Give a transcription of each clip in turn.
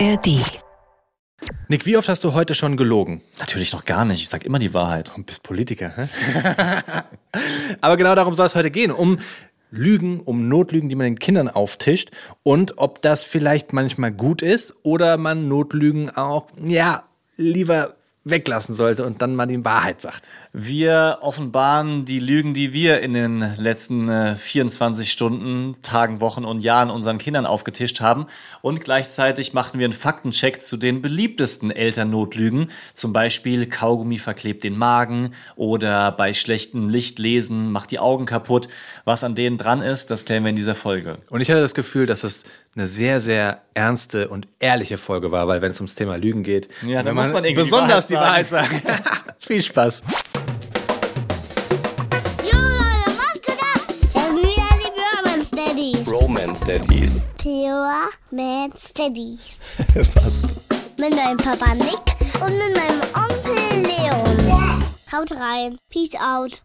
ARD. Nick, wie oft hast du heute schon gelogen? Natürlich noch gar nicht. Ich sag immer die Wahrheit. Du bist Politiker, hä? Aber genau darum soll es heute gehen. Um Lügen, um Notlügen, die man den Kindern auftischt und ob das vielleicht manchmal gut ist oder man Notlügen auch, ja, lieber weglassen sollte und dann mal die Wahrheit sagt. Wir offenbaren die Lügen, die wir in den letzten äh, 24 Stunden, Tagen, Wochen und Jahren unseren Kindern aufgetischt haben. Und gleichzeitig machen wir einen Faktencheck zu den beliebtesten Elternnotlügen. Zum Beispiel Kaugummi verklebt den Magen oder bei schlechtem Licht lesen macht die Augen kaputt. Was an denen dran ist, das klären wir in dieser Folge. Und ich hatte das Gefühl, dass es eine sehr, sehr ernste und ehrliche Folge war, weil wenn es ums Thema Lügen geht, Ja, da wenn muss man irgendwie die besonders die Wahrheit Wahrheit sagen. Viel Spaß. Romance Daddies. Pyramid Steadies. Fast. Mit meinem Papa Nick und mit meinem Onkel Leon. Haut rein. Peace out.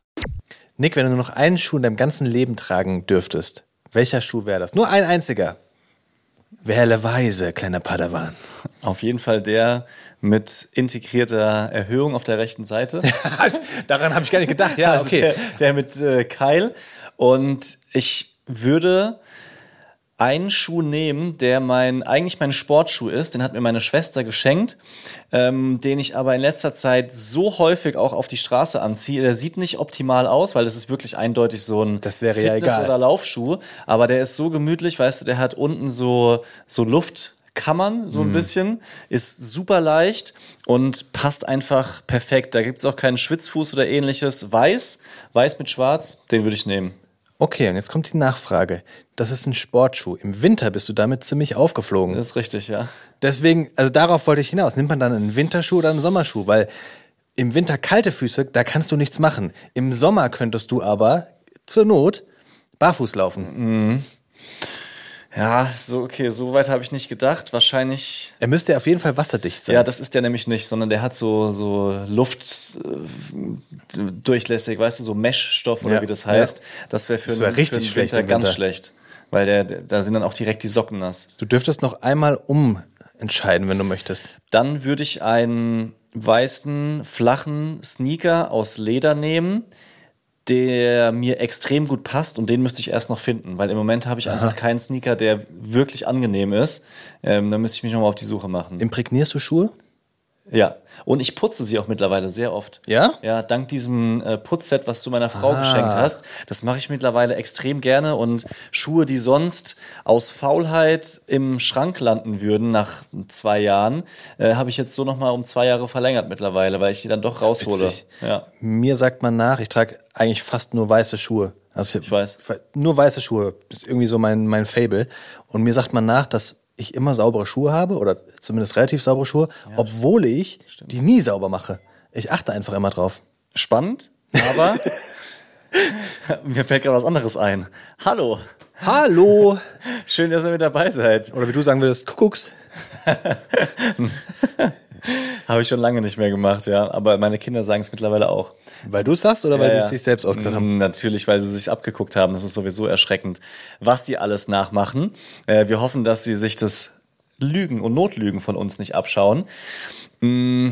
Nick, wenn du nur noch einen Schuh in deinem ganzen Leben tragen dürftest, welcher Schuh wäre das? Nur ein einziger. Wähle weise, kleiner Padawan. Auf jeden Fall der mit integrierter Erhöhung auf der rechten Seite. Daran habe ich gar nicht gedacht. Ja, Also okay. der, der mit äh, Keil. Und ich würde einen Schuh nehmen, der mein eigentlich mein Sportschuh ist. Den hat mir meine Schwester geschenkt, ähm, den ich aber in letzter Zeit so häufig auch auf die Straße anziehe. Der sieht nicht optimal aus, weil das ist wirklich eindeutig so ein Das wäre ja Fitness- egal. oder Laufschuh. Aber der ist so gemütlich, weißt du, der hat unten so so Luftkammern, so ein bisschen, ist super leicht und passt einfach perfekt. Da gibt es auch keinen Schwitzfuß oder ähnliches. Weiß, weiß mit schwarz, den würde ich nehmen. Okay, und jetzt kommt die Nachfrage. Das ist ein Sportschuh. Im Winter bist du damit ziemlich aufgeflogen. Das ist richtig, ja. Deswegen, also darauf wollte ich hinaus. Nimmt man dann einen Winterschuh oder einen Sommerschuh? Weil im Winter kalte Füße, da kannst du nichts machen. Im Sommer könntest du aber zur Not barfuß laufen. Ja, so, okay, so weit habe ich nicht gedacht. Wahrscheinlich. Er müsste auf jeden Fall wasserdicht sein. Ja, das ist der nämlich nicht, sondern der hat so, so Luft äh, durchlässig, weißt du, so Meshstoff oder Ja, wie das ja. heißt. Das wäre für, Das wär einen- richtig für schlecht Winter ganz Winter. schlecht. Weil der, der, da sind dann auch direkt die Socken nass. Du dürftest noch einmal umentscheiden, wenn du möchtest. Dann würde ich einen weißen, flachen Sneaker aus Leder nehmen, der mir extrem gut passt und den müsste ich erst noch finden, weil im Moment habe ich einfach keinen Sneaker, der wirklich angenehm ist. Ähm, da müsste ich mich nochmal auf die Suche machen. Imprägnierst du Schuhe? Ja, und ich putze sie auch mittlerweile sehr oft. Ja? Ja, dank diesem äh, Putzset, was du meiner Frau Ah. geschenkt hast. Das mache ich mittlerweile extrem gerne und Schuhe, die sonst aus Faulheit im Schrank landen würden nach zwei Jahren, äh, habe ich jetzt so nochmal um zwei Jahre verlängert mittlerweile, weil ich die dann doch raushole. Witzig. Ja. Mir sagt man nach, ich trage eigentlich fast nur weiße Schuhe. Also Ich weiß. Nur weiße Schuhe. Ist irgendwie so mein, mein Fable. Und mir sagt man nach, dass ich immer saubere Schuhe habe oder zumindest relativ saubere Schuhe, obwohl ich die nie sauber mache. Ich achte einfach immer drauf. Spannend, aber mir fällt gerade was anderes ein. Hallo, Hallo! schön, dass ihr mit dabei seid. Oder wie du sagen würdest, Kuckucks. Habe ich schon lange nicht mehr gemacht, ja. Aber meine Kinder sagen es mittlerweile auch. Weil du es sagst oder weil Ja, die es sich selbst ausgedacht haben? Mm, Natürlich, weil sie sich abgeguckt haben. Das ist sowieso erschreckend, was die alles nachmachen. Äh, wir hoffen, dass sie sich das Lügen und Notlügen von uns nicht abschauen. Mm,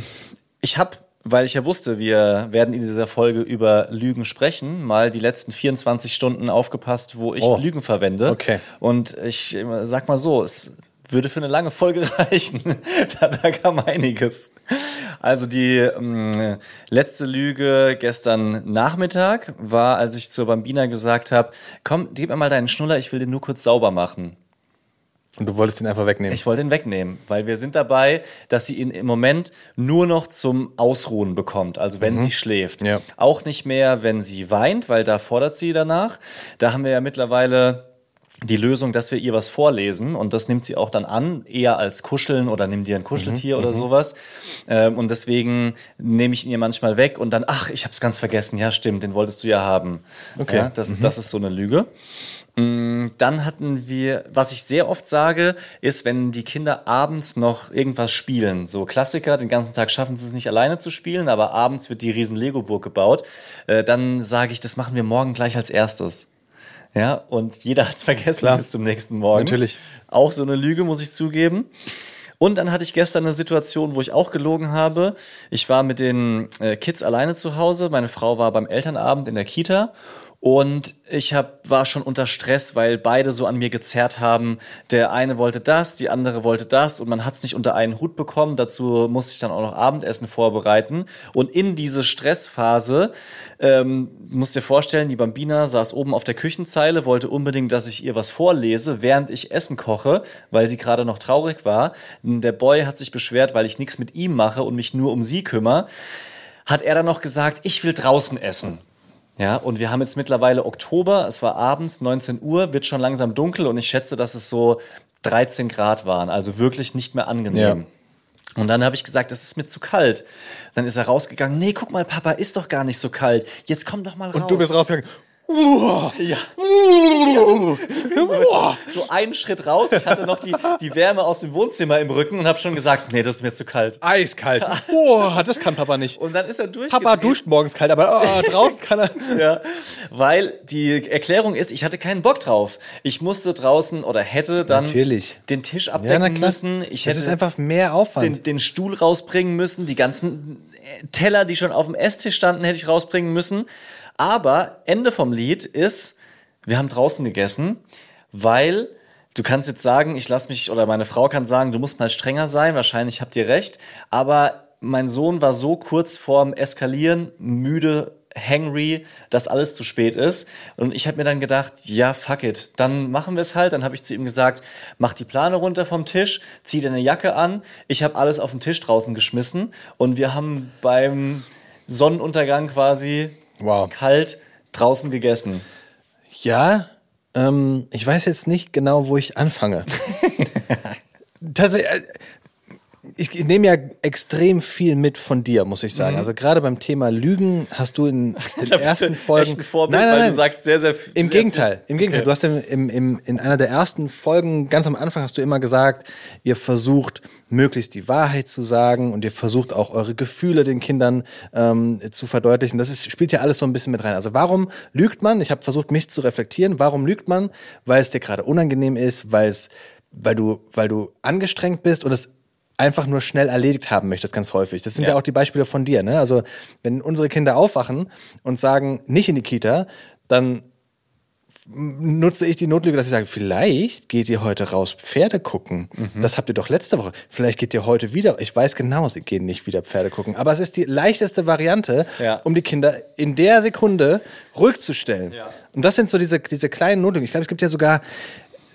Ich habe, weil ich ja wusste, wir werden in dieser Folge über Lügen sprechen, mal die letzten 24 Stunden aufgepasst, wo ich Oh. Lügen verwende. Okay. Und ich äh, sag mal so, es würde für eine lange Folge reichen. da, da kam einiges. Also die ähm, letzte Lüge gestern Nachmittag war, als ich zur Bambina gesagt habe, komm, gib mir mal deinen Schnuller, ich will den nur kurz sauber machen. Und du wolltest ihn einfach wegnehmen. Ich wollte ihn wegnehmen, weil wir sind dabei, dass sie ihn im Moment nur noch zum Ausruhen bekommt, also wenn sie schläft. Ja. Auch nicht mehr, wenn sie weint, weil da fordert sie danach. Da haben wir ja mittlerweile die Lösung, dass wir ihr was vorlesen und das nimmt sie auch dann an, eher als Kuscheln oder nimm dir ein Kuscheltier oder sowas. Ähm, und deswegen nehme ich ihn ihr manchmal weg und dann, ach, ich habe es ganz vergessen. Ja, stimmt, den wolltest du ja haben. Okay. Ja, das, das ist so eine Lüge. Mm, Dann hatten wir, was ich sehr oft sage, ist, wenn die Kinder abends noch irgendwas spielen. So Klassiker, den ganzen Tag schaffen sie es nicht alleine zu spielen, aber abends wird die riesen Lego-Burg gebaut. Äh, Dann sage ich, das machen wir morgen gleich als erstes. Ja, und jeder hat es vergessen Klar. bis zum nächsten Morgen. Natürlich. Auch so eine Lüge, muss ich zugeben. Und dann hatte ich gestern eine Situation, wo ich auch gelogen habe. Ich war mit den äh, Kids alleine zu Hause. Meine Frau war beim Elternabend in der Kita. Und ich hab, war schon unter Stress, weil beide so an mir gezerrt haben. Der eine wollte das, die andere wollte das und man hat es nicht unter einen Hut bekommen. Dazu musste ich dann auch noch Abendessen vorbereiten. Und in diese Stressphase, ähm, musst dir vorstellen, die Bambina saß oben auf der Küchenzeile, wollte unbedingt, dass ich ihr was vorlese, während ich Essen koche, weil sie gerade noch traurig war. Der Boy hat sich beschwert, weil ich nichts mit ihm mache und mich nur um sie kümmere. Hat er dann noch gesagt, ich will draußen essen. Ja, und wir haben jetzt mittlerweile Oktober, es war abends, 19 Uhr, wird schon langsam dunkel und ich schätze, dass es so 13 Grad waren, also wirklich nicht mehr angenehm. Und dann habe ich gesagt, das ist mir zu kalt. Dann ist er rausgegangen, nee, guck mal, Papa, ist doch gar nicht so kalt. Jetzt komm doch mal raus. Und du bist rausgegangen. Ja. so, so einen Schritt raus. Ich hatte noch die, die Wärme aus dem Wohnzimmer im Rücken und habe schon gesagt, nee, das ist mir zu kalt. Eiskalt. Boah, das kann Papa nicht. Und dann ist er durch. Papa duscht morgens kalt, aber oh, draußen kann er. Ja, weil die Erklärung ist, ich hatte keinen Bock drauf. Ich musste draußen oder hätte dann Natürlich. den Tisch Ja, abdecken klar. müssen. Ich Das hätte ist einfach mehr Aufwand. den, den Stuhl rausbringen müssen, die ganzen Teller, die schon auf dem Esstisch standen, hätte ich rausbringen müssen. Aber Ende vom Lied ist, wir haben draußen gegessen, weil du kannst jetzt sagen, ich lass mich, oder meine Frau kann sagen, du musst mal strenger sein, wahrscheinlich habt ihr recht, aber mein Sohn war so kurz vorm Eskalieren, müde, hangry, dass alles zu spät ist. Und ich habe mir dann gedacht, ja, fuck it, dann machen wir es halt. Dann habe ich zu ihm gesagt, mach die Plane runter vom Tisch, zieh deine Jacke an. Ich habe alles auf den Tisch draußen geschmissen und wir haben beim Sonnenuntergang quasi Wow. kalt draußen gegessen. Ja, ähm, ich weiß jetzt nicht genau, wo ich anfange. Tatsächlich, äh, ich, nehme ja extrem viel mit von dir, muss ich sagen. Also gerade beim Thema Lügen hast du in den ersten Folgen. Echt ein Vorbild, weil du sagst sehr, sehr viel. Im Gegenteil, im Gegenteil. Okay. Du hast im, im, in einer der ersten Folgen, ganz am Anfang hast du immer gesagt, ihr versucht möglichst die Wahrheit zu sagen und ihr versucht auch eure Gefühle den Kindern ähm, zu verdeutlichen. Das ist, spielt ja alles so ein bisschen mit rein. Also warum lügt man? Ich habe versucht, mich zu reflektieren. Warum lügt man? Weil es dir gerade unangenehm ist, weil es, weil du, weil du angestrengt bist und es einfach nur schnell erledigt haben möchtest, ganz häufig. Das sind ja, Ja. auch die Beispiele von dir. Ne? Also wenn unsere Kinder aufwachen und sagen, nicht in die Kita, dann nutze ich die Notlüge, dass ich sage, vielleicht geht ihr heute raus Pferde gucken. Mhm. Das habt ihr doch letzte Woche. Vielleicht geht ihr heute wieder. Ich weiß genau, sie gehen nicht wieder Pferde gucken. Aber es ist die leichteste Variante, Ja. um die Kinder in der Sekunde ruhig zu stellen. Ja. Und das sind so diese, diese kleinen Notlügen. Ich glaube, es gibt ja sogar,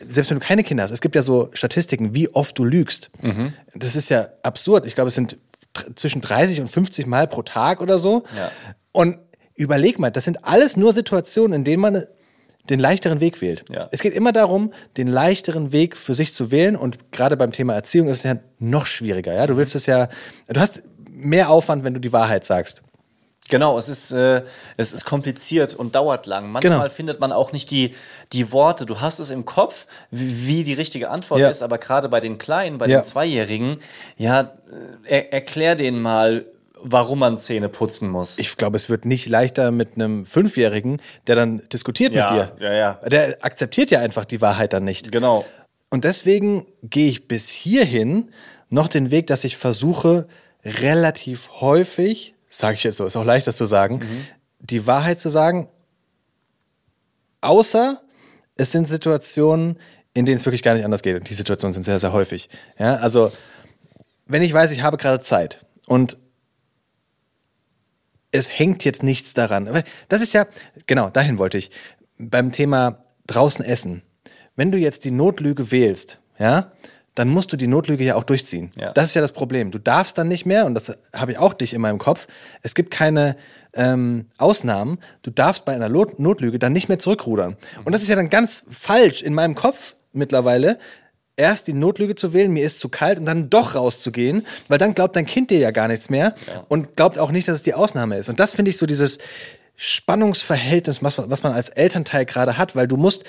selbst wenn du keine Kinder hast, es gibt ja so Statistiken, wie oft du lügst. Mhm. Das ist ja absurd. Ich glaube, es sind zwischen 30 und 50 Mal pro Tag oder so. Ja. Und überleg mal, das sind alles nur Situationen, in denen man den leichteren Weg wählt. Ja. Es geht immer darum, den leichteren Weg für sich zu wählen. Und gerade beim Thema Erziehung ist es ja noch schwieriger. Ja? Du willst es ja, du hast mehr Aufwand, wenn du die Wahrheit sagst. Genau, es ist, äh, es ist kompliziert und dauert lang. Manchmal Genau. findet man auch nicht die, die Worte. Du hast es im Kopf, wie, wie die richtige Antwort Ja. ist, aber gerade bei den Kleinen, bei Ja. den Zweijährigen, ja, äh, er, erklär denen mal, warum man Zähne putzen muss. Ich glaube, es wird nicht leichter mit einem Fünfjährigen, der dann diskutiert Ja, mit dir. ja, ja. Der akzeptiert ja einfach die Wahrheit dann nicht. genau. Und deswegen gehe ich bis hierhin noch den Weg, dass ich versuche, relativ häufig, sage ich jetzt so, ist auch leicht das zu sagen, die Wahrheit zu sagen, außer es sind Situationen, in denen es wirklich gar nicht anders geht. Und die Situationen sind sehr, sehr häufig. Ja, also, wenn ich weiß, ich habe gerade Zeit und es hängt jetzt nichts daran. Das ist ja, genau, dahin wollte ich. Beim Thema draußen essen. Wenn du jetzt die Notlüge wählst, ja, dann musst du die Notlüge ja auch durchziehen. Ja. Das ist ja das Problem. Du darfst dann nicht mehr, und das habe ich auch dich in meinem Kopf, es gibt keine ähm, Ausnahmen. Du darfst bei einer Notlüge dann nicht mehr zurückrudern. Und das ist ja dann ganz falsch in meinem Kopf mittlerweile, erst die Notlüge zu wählen, mir ist zu kalt und dann doch rauszugehen, weil dann glaubt dein Kind dir ja gar nichts mehr und glaubt auch nicht, dass es die Ausnahme ist. Und das finde ich so dieses Spannungsverhältnis, was, was man als Elternteil gerade hat, weil du musst,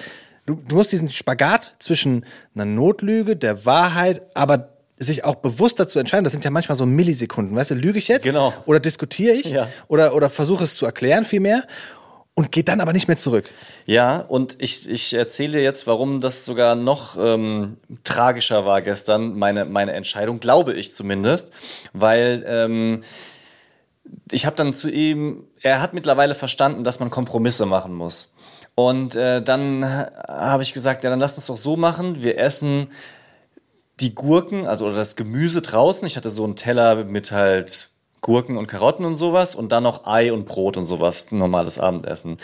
du, du musst diesen Spagat zwischen einer Notlüge, der Wahrheit, aber sich auch bewusst dazu entscheiden, das sind ja manchmal so Millisekunden, weißt du, lüge ich jetzt? Genau. Oder diskutiere ich? Ja. Oder, oder versuche es zu erklären vielmehr? und geht dann aber nicht mehr zurück. Ja, und ich, ich erzähle dir jetzt, warum das sogar noch ähm, tragischer war gestern, meine, meine Entscheidung, glaube ich zumindest, weil ähm, ich habe dann zu ihm, er hat mittlerweile verstanden, dass man Kompromisse machen muss. Und äh, dann habe ich gesagt, ja, dann lass uns doch so machen, wir essen die Gurken, also oder das Gemüse draußen. Ich hatte so einen Teller mit halt Gurken und Karotten und sowas und dann noch Ei und Brot und sowas, normales Abendessen.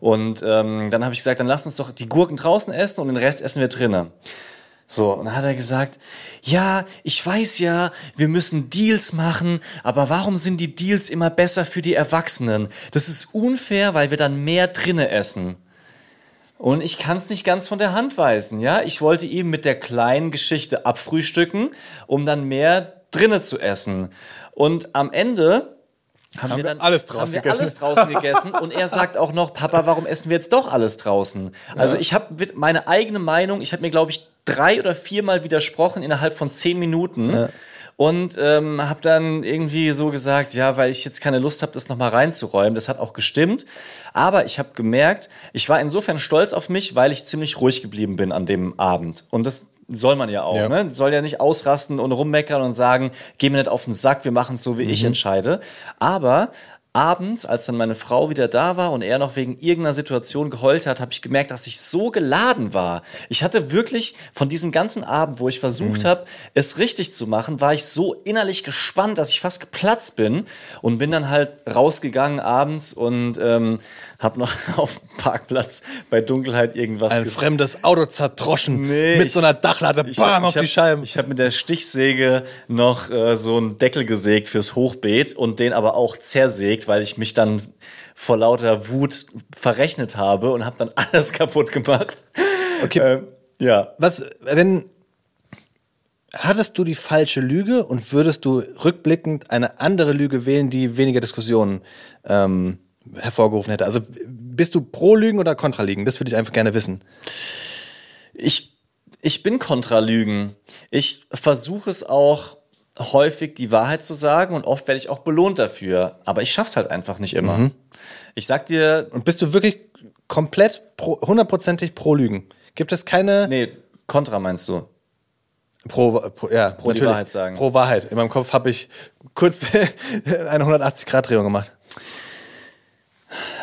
Und ähm, dann habe ich gesagt, dann lass uns doch die Gurken draußen essen und den Rest essen wir drinnen. So, und dann hat er gesagt, ja, ich weiß ja, wir müssen Deals machen, aber warum sind die Deals immer besser für die Erwachsenen? Das ist unfair, weil wir dann mehr drinne essen. Und ich kann es nicht ganz von der Hand weisen, ja. Ich wollte ihm mit der kleinen Geschichte abfrühstücken, um dann mehr drinne zu essen. Und am Ende haben, wir dann alles draußen haben wir gegessen. alles draußen gegessen und er sagt auch noch, Papa, warum essen wir jetzt doch alles draußen? Also ich habe meine eigene Meinung, ich habe mir glaube ich drei oder viermal widersprochen innerhalb von zehn Minuten. Und ähm, habe dann irgendwie so gesagt, ja, weil ich jetzt keine Lust habe, das nochmal reinzuräumen. Das hat auch gestimmt. Aber ich habe gemerkt, ich war insofern stolz auf mich, weil ich ziemlich ruhig geblieben bin an dem Abend. Und das soll man ja auch. Ja. Ne? Soll ja nicht ausrasten und rummeckern und sagen, geh mir nicht auf den Sack, wir machen es so, wie ich entscheide. Aber abends, als dann meine Frau wieder da war und er noch wegen irgendeiner Situation geheult hat, habe ich gemerkt, dass ich so geladen war. Ich hatte wirklich von diesem ganzen Abend, wo ich versucht habe, es richtig zu machen, war ich so innerlich gespannt, dass ich fast geplatzt bin und bin dann halt rausgegangen abends und ähm, habe noch auf dem Parkplatz bei Dunkelheit irgendwas Ein fremdes Auto zertroschen Nee, mit ich- so einer Dachlatte, ich bam, hab- auf hab, die Scheiben. Ich habe mit der Stichsäge noch äh, so einen Deckel gesägt fürs Hochbeet und den aber auch zersägt, weil ich mich dann vor lauter Wut verrechnet habe und habe dann alles kaputt gemacht. Okay. Ähm, ja. Was, wenn, hattest du die falsche Lüge und würdest du rückblickend eine andere Lüge wählen, die weniger Diskussionen ähm, hervorgerufen hätte? Also bist du pro Lügen oder kontra Lügen? Das würde ich einfach gerne wissen. Ich, ich bin kontra Lügen. Ich versuche es auch häufig die Wahrheit zu sagen und oft werde ich auch belohnt dafür. Aber ich schaff's halt einfach nicht immer. Ich sag dir, Und bist du wirklich komplett pro, hundertprozentig pro Lügen? Gibt es keine nee, kontra meinst du? pro, pro ja, Pro. Wahrheit sagen. Pro Wahrheit. In meinem Kopf habe ich kurz eine 180-Grad-Drehung gemacht.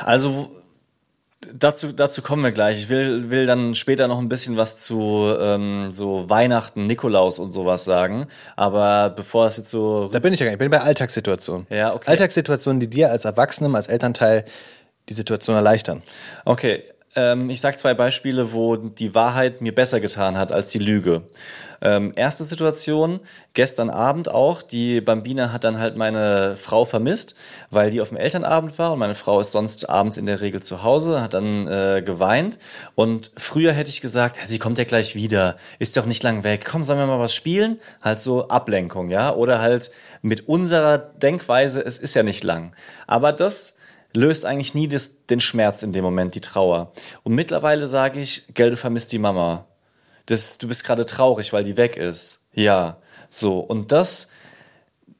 Also dazu, dazu kommen wir gleich. Ich will, will dann später noch ein bisschen was zu ähm, so Weihnachten, Nikolaus und sowas sagen. Aber bevor es jetzt so Da bin ich ja gar nicht. Ich bin bei Alltagssituationen. Ja, okay. Alltagssituationen, die dir als Erwachsenem, als Elternteil die Situation erleichtern. Okay, ähm, ich sage zwei Beispiele, wo die Wahrheit mir besser getan hat als die Lüge. Ähm, erste Situation, gestern Abend auch, die Bambina hat dann halt meine Frau vermisst, weil die auf dem Elternabend war und meine Frau ist sonst abends in der Regel zu Hause, hat dann äh, geweint und früher hätte ich gesagt, sie kommt ja gleich wieder, ist doch nicht lang weg, komm, sollen wir mal was spielen? Halt so Ablenkung, ja, oder halt mit unserer Denkweise, es ist ja nicht lang. Aber das löst eigentlich nie das, den Schmerz in dem Moment, die Trauer. Und mittlerweile sage ich, gell, du vermisst die Mama. Das, du bist gerade traurig, weil die weg ist. Ja, so. Und das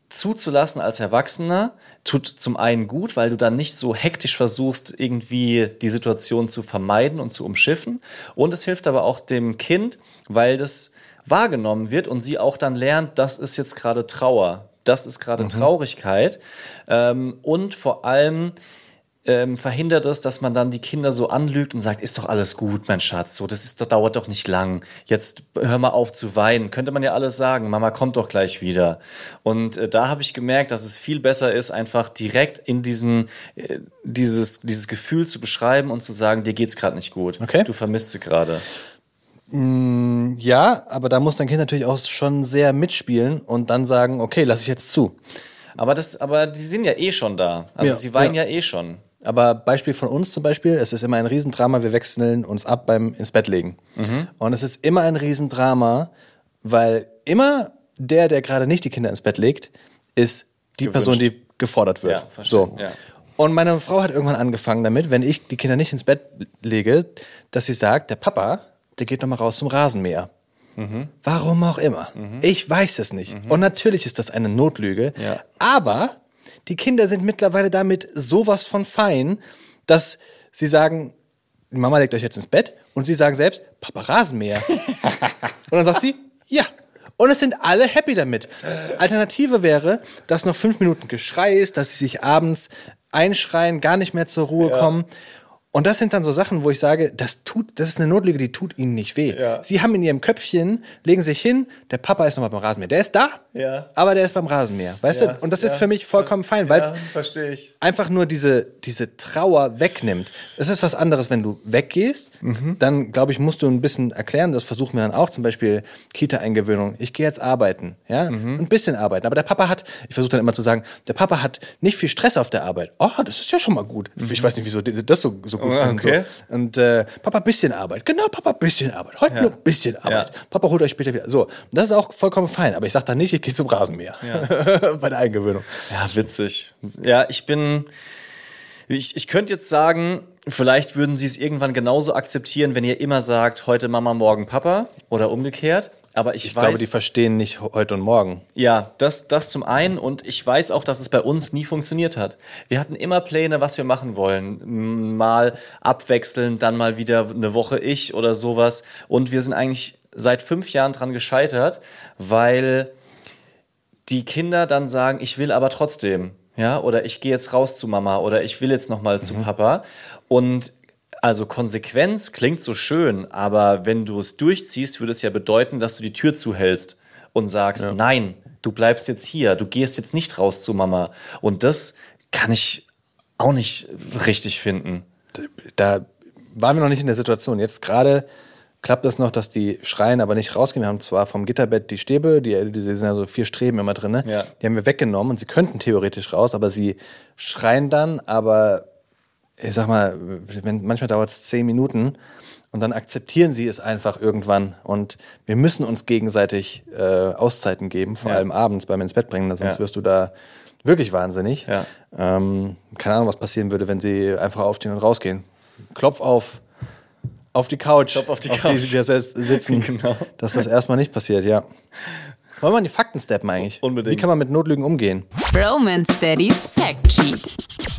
zuzulassen als Erwachsener tut zum einen gut, weil du dann nicht so hektisch versuchst, irgendwie die Situation zu vermeiden und zu umschiffen. Und es hilft aber auch dem Kind, weil das wahrgenommen wird und sie auch dann lernt, das ist jetzt gerade Trauer, das ist gerade Traurigkeit. Ähm, und vor allem ähm, verhindert es, dass man dann die Kinder so anlügt und sagt, ist doch alles gut, mein Schatz, so, das ist, doch- dauert doch nicht lang. Jetzt hör mal auf zu weinen. Könnte man ja alles sagen, Mama kommt doch gleich wieder. Und äh, da habe ich gemerkt, dass es viel besser ist, einfach direkt in diesen, äh, dieses, dieses Gefühl zu beschreiben und zu sagen, dir geht's gerade nicht gut. Okay. Du vermisst sie gerade. Ja, aber da muss dein Kind natürlich auch schon sehr mitspielen und dann sagen, okay, lass ich jetzt zu. Aber das, aber die sind ja eh schon da. Also Ja, sie weinen ja. ja. eh schon. Aber Beispiel von uns zum Beispiel, es ist immer ein Riesendrama, wir wechseln uns ab beim ins Bett legen. Mhm. Und es ist immer ein Riesendrama, weil immer der, der gerade nicht die Kinder ins Bett legt, ist die Gewünscht. Person, die gefordert wird. Ja, verstehe, so. ja. Und meine Frau hat irgendwann angefangen damit, wenn ich die Kinder nicht ins Bett lege, dass sie sagt, der Papa, der geht noch mal raus zum Rasenmäher. Mhm. Warum auch immer. Ich weiß es nicht. Und natürlich ist das eine Notlüge. Ja. Aber die Kinder sind mittlerweile damit sowas von fein, dass sie sagen, Mama legt euch jetzt ins Bett und sie sagen selbst, Papa Rasenmäher. und dann sagt sie, ja. Und es sind alle happy damit. Alternative wäre, dass noch fünf Minuten Geschrei ist, dass sie sich abends einschreien, gar nicht mehr zur Ruhe kommen. Und das sind dann so Sachen, wo ich sage, das tut, das ist eine Notlüge, die tut ihnen nicht weh. Ja. Sie haben in ihrem Köpfchen, legen sich hin, der Papa ist nochmal beim Rasenmäher. Der ist da, Ja. aber der ist beim Rasenmäher. Weißt Ja, du? Und das ist für mich vollkommen fein, weil es einfach nur diese, diese Trauer wegnimmt. Es ist was anderes, wenn du weggehst, Mhm. dann glaube ich, musst du ein bisschen erklären, das versuchen wir dann auch, zum Beispiel Kita-Eingewöhnung. Ich gehe jetzt arbeiten, ja, Mhm. ein bisschen arbeiten. Aber der Papa hat, ich versuche dann immer zu sagen, der Papa hat nicht viel Stress auf der Arbeit. Oh, das ist ja schon mal gut. Ich weiß nicht, wieso das so, so Oh, finden. okay. So. Und äh, Papa, bisschen Arbeit. Genau, Papa, bisschen Arbeit. Heute nur ein bisschen Arbeit. Ja. Papa holt euch später wieder. So, das ist auch vollkommen fein. Aber ich sage dann nicht, ich gehe zum Rasenmäher bei der Eingewöhnung. Ja, witzig. Ja, ich bin. Ich, ich könnte jetzt sagen, vielleicht würden sie es irgendwann genauso akzeptieren, wenn ihr immer sagt, heute Mama, morgen Papa oder umgekehrt. Aber ich, Ich weiß, glaube, die verstehen nicht heute und morgen. ja, das, das zum einen und ich weiß auch, dass es bei uns nie funktioniert hat. Wir hatten immer Pläne, was wir machen wollen. Mal abwechseln, dann mal wieder eine Woche ich oder sowas. Und wir sind eigentlich seit fünf Jahren dran gescheitert, weil die Kinder dann sagen, ich will aber trotzdem, ja, oder ich gehe jetzt raus zu Mama oder ich will jetzt noch mal zu Papa und also Konsequenz klingt so schön, aber wenn du es durchziehst, würde es ja bedeuten, dass du die Tür zuhältst und sagst, nein, du bleibst jetzt hier, du gehst jetzt nicht raus zu Mama und das kann ich auch nicht richtig finden. Da waren wir noch nicht in der Situation. Jetzt gerade klappt es noch, dass die schreien, aber nicht rausgehen. Wir haben zwar vom Gitterbett die Stäbe, die, die sind ja so vier Streben immer drin, ne? Ja. die haben wir weggenommen und sie könnten theoretisch raus, aber sie schreien dann, aber ich sag mal, wenn, manchmal dauert es zehn Minuten und dann akzeptieren sie es einfach irgendwann und wir müssen uns gegenseitig äh, Auszeiten geben, vor Ja. allem abends beim ins Bett bringen, sonst Ja. wirst du da wirklich wahnsinnig. Ja. Ähm, keine Ahnung, was passieren würde, wenn sie einfach aufstehen und rausgehen. Klopf auf, auf die Couch, Klopf auf die die Couch. wir jetzt sitzen, Genau. dass das erstmal nicht passiert, ja. Wollen wir in die Fakten steppen eigentlich? Unbedingt. Wie kann man mit Notlügen umgehen? Romance Daddy's Fact Sheet.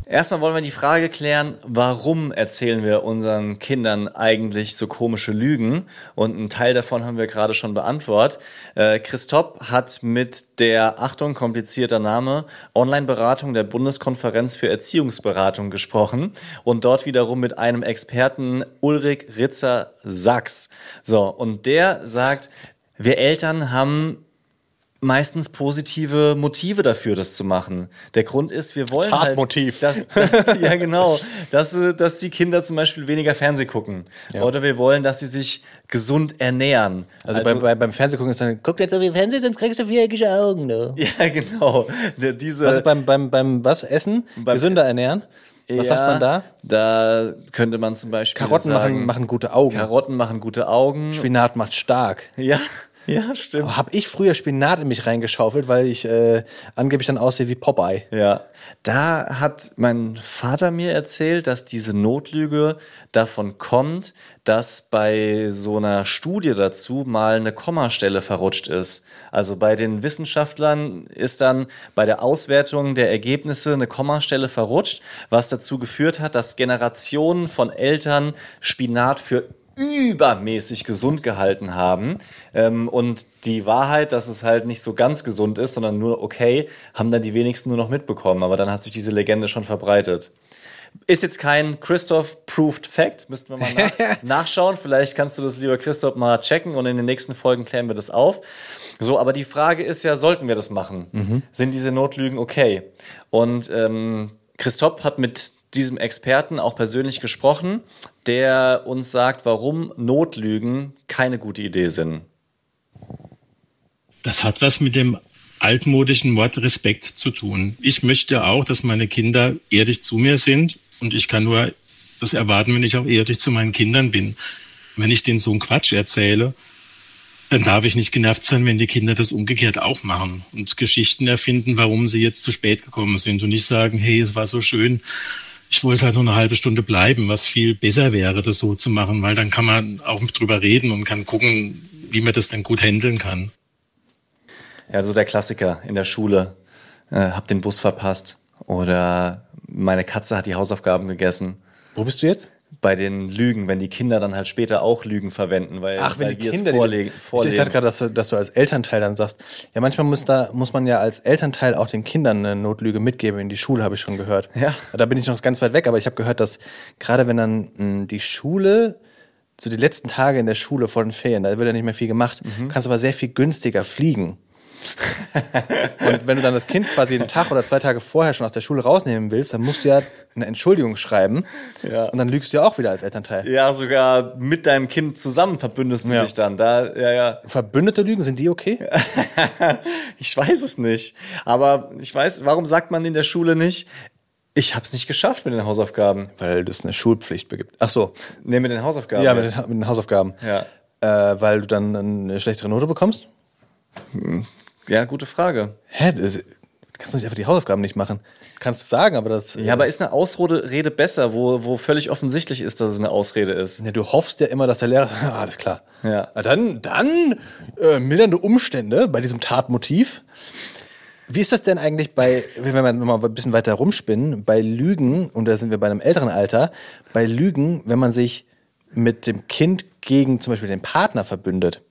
Erstmal wollen wir die Frage klären, warum erzählen wir unseren Kindern eigentlich so komische Lügen? Und einen Teil davon haben wir gerade schon beantwortet. Äh, Christoph hat mit der, Achtung, komplizierter Name, Online-Beratung der Bundeskonferenz für Erziehungsberatung gesprochen und dort wiederum mit einem Experten Ulrich Ritzer-Sachs. So, und der sagt, wir Eltern haben meistens positive Motive dafür, das zu machen. Der Grund ist, wir wollen Tatmotiv. halt, dass, ja genau, dass, dass die Kinder zum Beispiel weniger Fernseh gucken. Oder wir wollen, dass sie sich gesund ernähren. Also, bei, bei, beim Fernsehgucken ist dann, guck jetzt auf die Fernsehen, sonst kriegst du viereckige Augen. Du. ja, genau. Diese, Was beim, beim, beim was? Essen? Gesünder ernähren? Was sagt man da? Da könnte man zum Beispiel Karotten sagen, machen, machen gute Augen. Karotten machen gute Augen. Spinat macht stark. Ja, ja, stimmt. Habe ich früher Spinat in mich reingeschaufelt, weil ich äh, angeblich dann aussehe wie Popeye. Ja, da hat mein Vater mir erzählt, dass diese Notlüge davon kommt, dass bei so einer Studie dazu mal eine Kommastelle verrutscht ist. Also bei den Wissenschaftlern ist dann bei der Auswertung der Ergebnisse eine Kommastelle verrutscht, was dazu geführt hat, dass Generationen von Eltern Spinat für übermäßig gesund gehalten haben. Ähm, und die Wahrheit, dass es halt nicht so ganz gesund ist, sondern nur okay, haben dann die wenigsten nur noch mitbekommen. Aber dann hat sich diese Legende schon verbreitet. Ist jetzt kein Christoph-proved Fact, müssten wir mal nach nachschauen. Vielleicht kannst du das, lieber Christoph, mal checken und in den nächsten Folgen klären wir das auf. So, aber die Frage ist ja, sollten wir das machen? Sind diese Notlügen okay? Und ähm, Christoph hat mit diesem Experten auch persönlich gesprochen, der uns sagt, warum Notlügen keine gute Idee sind. Das hat was mit dem altmodischen Wort Respekt zu tun. Ich möchte auch, dass meine Kinder ehrlich zu mir sind und ich kann nur das erwarten, wenn ich auch ehrlich zu meinen Kindern bin. Wenn ich denen so einen Quatsch erzähle, dann darf ich nicht genervt sein, wenn die Kinder das umgekehrt auch machen und Geschichten erfinden, warum sie jetzt zu spät gekommen sind und nicht sagen, hey, es war so schön, ich wollte halt nur eine halbe Stunde bleiben, was viel besser wäre, das so zu machen, weil dann kann man auch drüber reden und kann gucken, wie man das dann gut handeln kann. Ja, so der Klassiker in der Schule. Äh, hab den Bus verpasst. Oder meine Katze hat die Hausaufgaben gegessen. Wo bist du jetzt? Bei den Lügen, wenn die Kinder dann halt später auch Lügen verwenden, weil, Ach, wenn weil die wir Kinder es die- vorlegen. Ich, vorlegen. dachte gerade, dass, du- dass du als Elternteil dann sagst, ja, manchmal muss, da, muss man ja als Elternteil auch den Kindern eine Notlüge mitgeben in die Schule, habe ich schon gehört. Ja. Da bin ich noch ganz weit weg, aber ich habe gehört, dass gerade wenn dann mh, die Schule, so die letzten Tage in der Schule vor den Ferien, da wird ja nicht mehr viel gemacht, Mhm. kannst aber sehr viel günstiger fliegen. Und wenn du dann das Kind quasi einen Tag oder zwei Tage vorher schon aus der Schule rausnehmen willst, dann musst du ja eine Entschuldigung schreiben. Ja. Und dann lügst du ja auch wieder als Elternteil. ja, sogar mit deinem Kind zusammen verbündest du Ja. dich dann. Da, ja, ja. Verbündete Lügen, sind die okay? Ich weiß es nicht. Aber ich weiß, warum sagt man in der Schule nicht, ich habe es nicht geschafft mit den Hausaufgaben? Weil es eine Schulpflicht gibt. Ach so. Nee, mit den Hausaufgaben. Ja, mit den, mit den Hausaufgaben. Ja. Äh, weil du dann eine schlechtere Note bekommst? Ja, gute Frage. Hä? Das, du kannst doch nicht einfach die Hausaufgaben nicht machen. Kannst du sagen, aber das. Ja, aber ist eine Ausrede Rede besser, wo, wo völlig offensichtlich ist, dass es eine Ausrede ist? Ja, du hoffst ja immer, dass der Lehrer. Ah, alles klar. Ja. Na dann, dann äh, mildernde Umstände bei diesem Tatmotiv. Wie ist das denn eigentlich bei, wenn wir mal ein bisschen weiter rumspinnen, bei Lügen, und da sind wir bei einem älteren Alter, bei Lügen, wenn man sich mit dem Kind gegen zum Beispiel den Partner verbündet?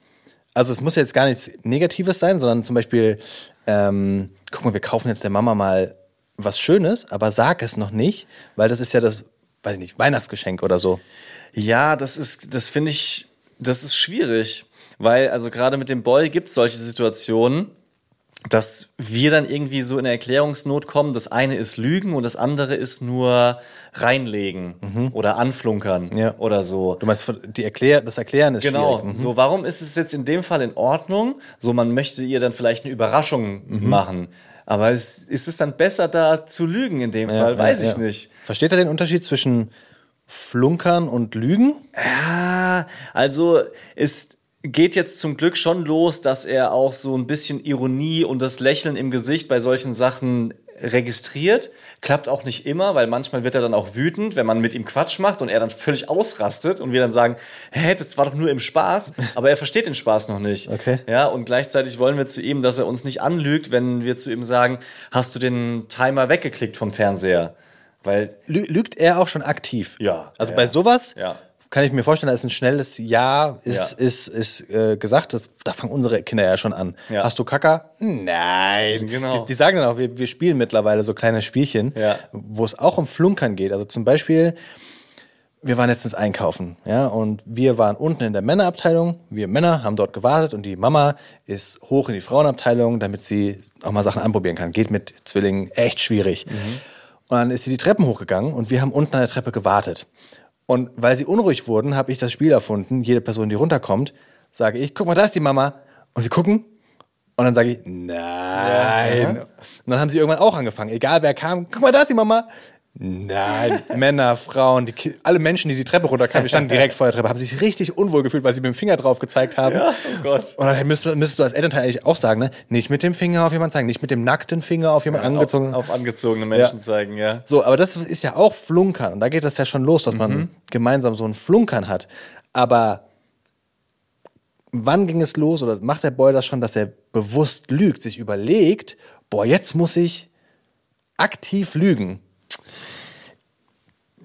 Also es muss jetzt gar nichts Negatives sein, sondern zum Beispiel, ähm, guck mal, wir kaufen jetzt der Mama mal was Schönes, aber sag es noch nicht, weil das ist ja das, weiß ich nicht, Weihnachtsgeschenk oder so. Ja, das ist, das finde ich, das ist schwierig. Weil, also gerade mit dem Boy gibt es solche Situationen, dass wir dann irgendwie so in Erklärungsnot kommen. Das eine ist Lügen und das andere ist nur reinlegen oder anflunkern Mhm. Ja. oder so. Du meinst, die Erklär das Erklären ist Genau. schwierig. Mhm. So, warum ist es jetzt in dem Fall in Ordnung? So, man möchte ihr dann vielleicht eine Überraschung Mhm. machen. Aber ist, ist es dann besser, da zu lügen in dem Fall? Weiß Ja, ich ja. nicht. Versteht er den Unterschied zwischen Flunkern und Lügen? Ja, also es geht jetzt zum Glück schon los, dass er auch so ein bisschen Ironie und das Lächeln im Gesicht bei solchen Sachen registriert. Klappt auch nicht immer, weil manchmal wird er dann auch wütend, wenn man mit ihm Quatsch macht und er dann völlig ausrastet und wir dann sagen, hä, das war doch nur im Spaß, aber er versteht den Spaß noch nicht. Okay. Ja, und gleichzeitig wollen wir zu ihm, dass er uns nicht anlügt, wenn wir zu ihm sagen, hast du den Timer weggeklickt vom Fernseher? Weil Lü lügt er auch schon aktiv? Ja. Also Ja. bei sowas Ja. Kann ich mir vorstellen, da ist ein schnelles Ja, ist, Ja. ist, ist äh, gesagt. Das, da fangen unsere Kinder ja schon an. Ja. Hast du Kacker? Nein. Genau. Die, die sagen dann auch, wir, wir spielen mittlerweile so kleine Spielchen, Ja. wo es auch um Flunkern geht. Also zum Beispiel, wir waren letztens einkaufen, ja, und wir waren unten in der Männerabteilung. Wir Männer haben dort gewartet und die Mama ist hoch in die Frauenabteilung, damit sie auch mal Sachen anprobieren kann. Geht mit Zwillingen echt schwierig. Und dann ist sie die Treppen hochgegangen und wir haben unten an der Treppe gewartet. Und weil sie unruhig wurden, habe ich das Spiel erfunden. Jede Person, die runterkommt, sage ich, guck mal, da ist die Mama. Und sie gucken. Und dann sage ich, nein. Und dann haben sie irgendwann auch angefangen. Egal wer kam, guck mal, da ist die Mama. Nein, Männer, Frauen, die, alle Menschen, die die Treppe runterkamen, die standen direkt vor der Treppe, haben sich richtig unwohl gefühlt, weil sie mit dem Finger drauf gezeigt haben. Ja, oh Gott. Und dann müsstest, müsstest du als Elternteil eigentlich auch sagen, ne? nicht mit dem Finger auf jemanden zeigen, nicht mit dem nackten Finger auf jemanden angezogen. auf, auf angezogene Menschen Ja. zeigen, ja. So, aber das ist ja auch Flunkern. Und da geht das ja schon los, dass man gemeinsam so ein Flunkern hat. Aber wann ging es los oder macht der Boy das schon, dass er bewusst lügt, sich überlegt, boah, jetzt muss ich aktiv lügen?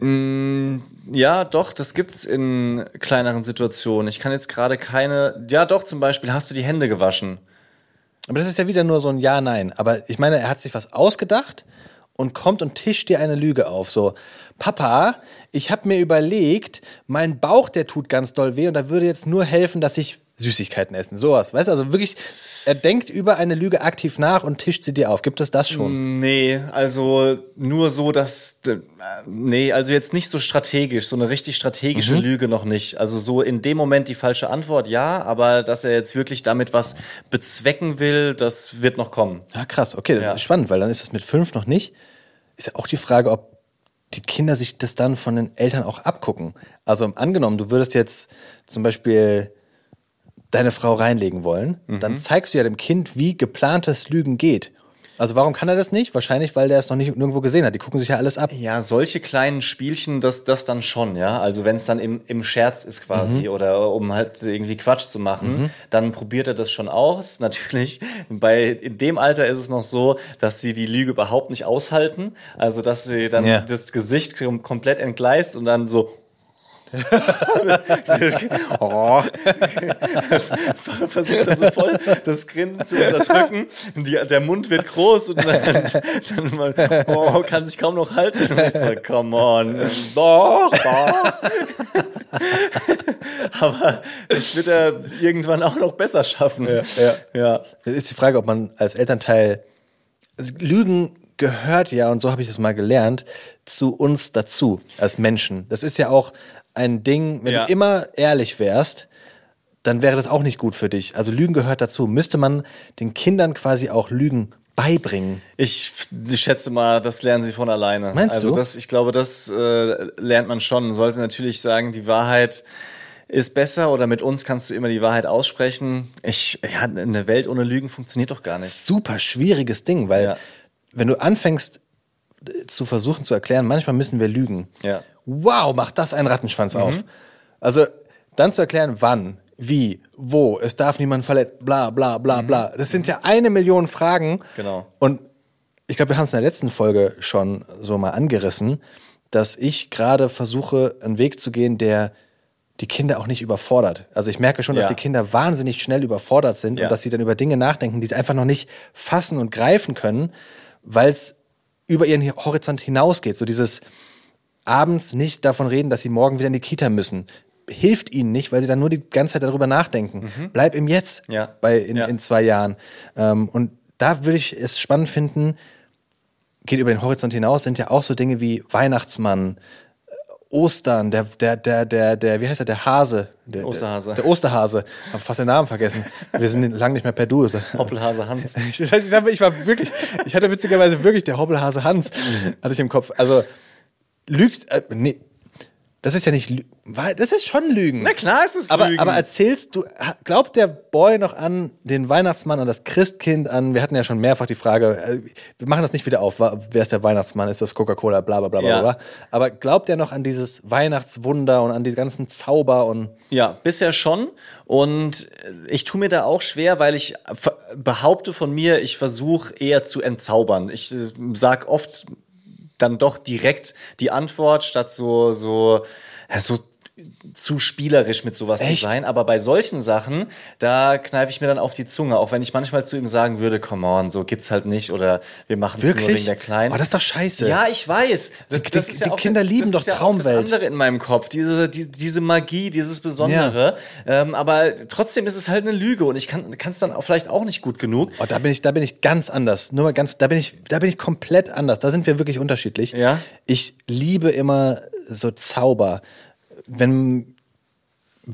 Ja, doch, das gibt's in kleineren Situationen. Ich kann jetzt gerade keine. Ja, doch, zum Beispiel, hast du die Hände gewaschen? Aber das ist ja wieder nur so ein Ja-Nein. Aber ich meine, er hat sich was ausgedacht und kommt und tischt dir eine Lüge auf. So, Papa, ich habe mir überlegt, mein Bauch, der tut ganz doll weh und da würde jetzt nur helfen, dass ich Süßigkeiten essen. Sowas, weißt du? Also wirklich, er denkt über eine Lüge aktiv nach und tischt sie dir auf. Gibt es das schon? Nee, also nur so, dass. äh, Nee, also jetzt nicht so strategisch, so eine richtig strategische Lüge noch nicht. Also so in dem Moment die falsche Antwort, ja, aber dass er jetzt wirklich damit was bezwecken will, das wird noch kommen. Ja, krass. Okay, Ja. spannend, weil dann ist das mit fünf noch nicht. Ist ja auch die Frage, ob die Kinder sich das dann von den Eltern auch abgucken. Also angenommen, du würdest jetzt zum Beispiel deine Frau reinlegen wollen, dann zeigst du ja dem Kind, wie geplantes Lügen geht. Also warum kann er das nicht? Wahrscheinlich, weil der es noch nicht nirgendwo gesehen hat. Die gucken sich ja alles ab. Ja, solche kleinen Spielchen, das, das dann schon, ja. Also wenn es dann im, im Scherz ist quasi oder um halt irgendwie Quatsch zu machen, dann probiert er das schon aus. Natürlich, bei in dem Alter ist es noch so, dass sie die Lüge überhaupt nicht aushalten. Also dass sie dann Ja. das Gesicht kom- komplett entgleist und dann so. oh. Versucht er so voll das Grinsen zu unterdrücken. Die, der Mund wird groß und dann, dann mal, oh, kann sich kaum noch halten. Und ich so, come on. Doch, doch. Aber das wird er irgendwann auch noch besser schaffen. Ja, ja. Ist die Frage, ob man als Elternteil. Also Lügen gehört ja, und so habe ich es mal gelernt, zu uns dazu, als Menschen. Das ist ja auch ein Ding, wenn Ja. du immer ehrlich wärst, dann wäre das auch nicht gut für dich. Also Lügen gehört dazu. Müsste man den Kindern quasi auch Lügen beibringen? Ich, ich schätze mal, das lernen sie von alleine. Meinst also du? Das, ich glaube, das äh, lernt man schon. Man sollte natürlich sagen, die Wahrheit ist besser oder mit uns kannst du immer die Wahrheit aussprechen. Ich, ja, eine Welt ohne Lügen funktioniert doch gar nicht. Super schwieriges Ding, weil Ja. Wenn du anfängst äh, zu versuchen zu erklären, manchmal müssen wir lügen. Ja. Mhm. Wow, macht das einen Rattenschwanz auf. Also dann zu erklären, wann, wie, wo, es darf niemand verletzt, bla bla bla bla. Das sind ja eine Million Fragen. Mhm. Genau. Und ich glaube, wir haben es in der letzten Folge schon so mal angerissen, dass ich gerade versuche, einen Weg zu gehen, der die Kinder auch nicht überfordert. Also ich merke schon, dass Ja. die Kinder wahnsinnig schnell überfordert sind Ja. und dass sie dann über Dinge nachdenken, die sie einfach noch nicht fassen und greifen können, weil es über ihren Horizont hinausgeht. So dieses abends nicht davon reden, dass sie morgen wieder in die Kita müssen. Hilft ihnen nicht, weil sie dann nur die ganze Zeit darüber nachdenken. Bleib im Jetzt Mhm. Ja. bei in, Ja. in zwei Jahren. Ähm, und da würde ich es spannend finden, geht über den Horizont hinaus, sind ja auch so Dinge wie Weihnachtsmann, Ostern, der, der, der, der, der, wie heißt er, der Hase. Der, Osterhase. Der, der Osterhase. Hab fast den Namen vergessen. Wir sind lange nicht mehr per Du. Hoppelhase Hans. Ich, ich war wirklich, ich hatte witzigerweise wirklich der Hoppelhase Hans, hatte ich im Kopf. Also, lügt, äh, nee, das ist ja nicht, das ist schon Lügen. Na klar ist es aber, Lügen. aber erzählst du, glaubt der Boy noch an den Weihnachtsmann, an das Christkind, an, wir hatten ja schon mehrfach die Frage, äh, wir machen das nicht wieder auf, wer ist der Weihnachtsmann, ist das Coca-Cola, bla bla bla bla Ja. bla. Aber glaubt er noch an dieses Weihnachtswunder und an die ganzen Zauber und Ja, bisher schon. Und ich tue mir da auch schwer, weil ich behaupte von mir, ich versuche eher zu entzaubern. Ich äh, sag oft dann doch direkt die Antwort, statt so, so, so zu spielerisch mit sowas Echt? zu sein. Aber bei solchen Sachen, da kneife ich mir dann auf die Zunge, auch wenn ich manchmal zu ihm sagen würde, come on, so gibt's halt nicht oder wir machen es nur wegen der Kleinen. Oh, das ist doch scheiße. Ja, ich weiß. Das, Die- das die- ja die Kinder lieben das ist doch ja auch das Traumwelt. andere in meinem Kopf, diese, die, diese Magie, dieses Besondere. Ähm, aber trotzdem ist es halt eine Lüge und ich kann es dann auch vielleicht auch nicht gut genug. Oh, da bin ich, da bin ich ganz anders. Nur mal ganz, da bin ich, da bin ich komplett anders. Da sind wir wirklich unterschiedlich. Ja? Ich liebe immer so Zauber. Wenn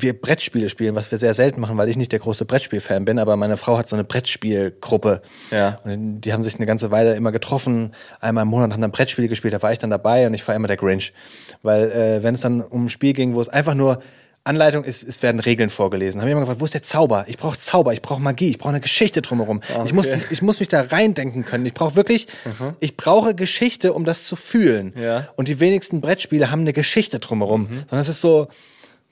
wir Brettspiele spielen, was wir sehr selten machen, weil ich nicht der große Brettspiel-Fan bin, aber meine Frau hat so eine Brettspielgruppe. Ja. Und die haben sich eine ganze Weile immer getroffen, einmal im Monat haben dann Brettspiele gespielt, da war ich dann dabei und ich war immer der Grinch. Weil äh, wenn es dann um ein Spiel ging, wo es einfach nur Anleitung ist, es werden Regeln vorgelesen. Haben ich immer gefragt, wo ist der Zauber? Ich brauche Zauber, ich brauche Magie, ich brauche eine Geschichte drumherum. Ich, muss, ich muss mich da reindenken können. Ich brauche wirklich, ich brauche Geschichte, um das zu fühlen. Ja. Und die wenigsten Brettspiele haben eine Geschichte drumherum. Sondern es ist so,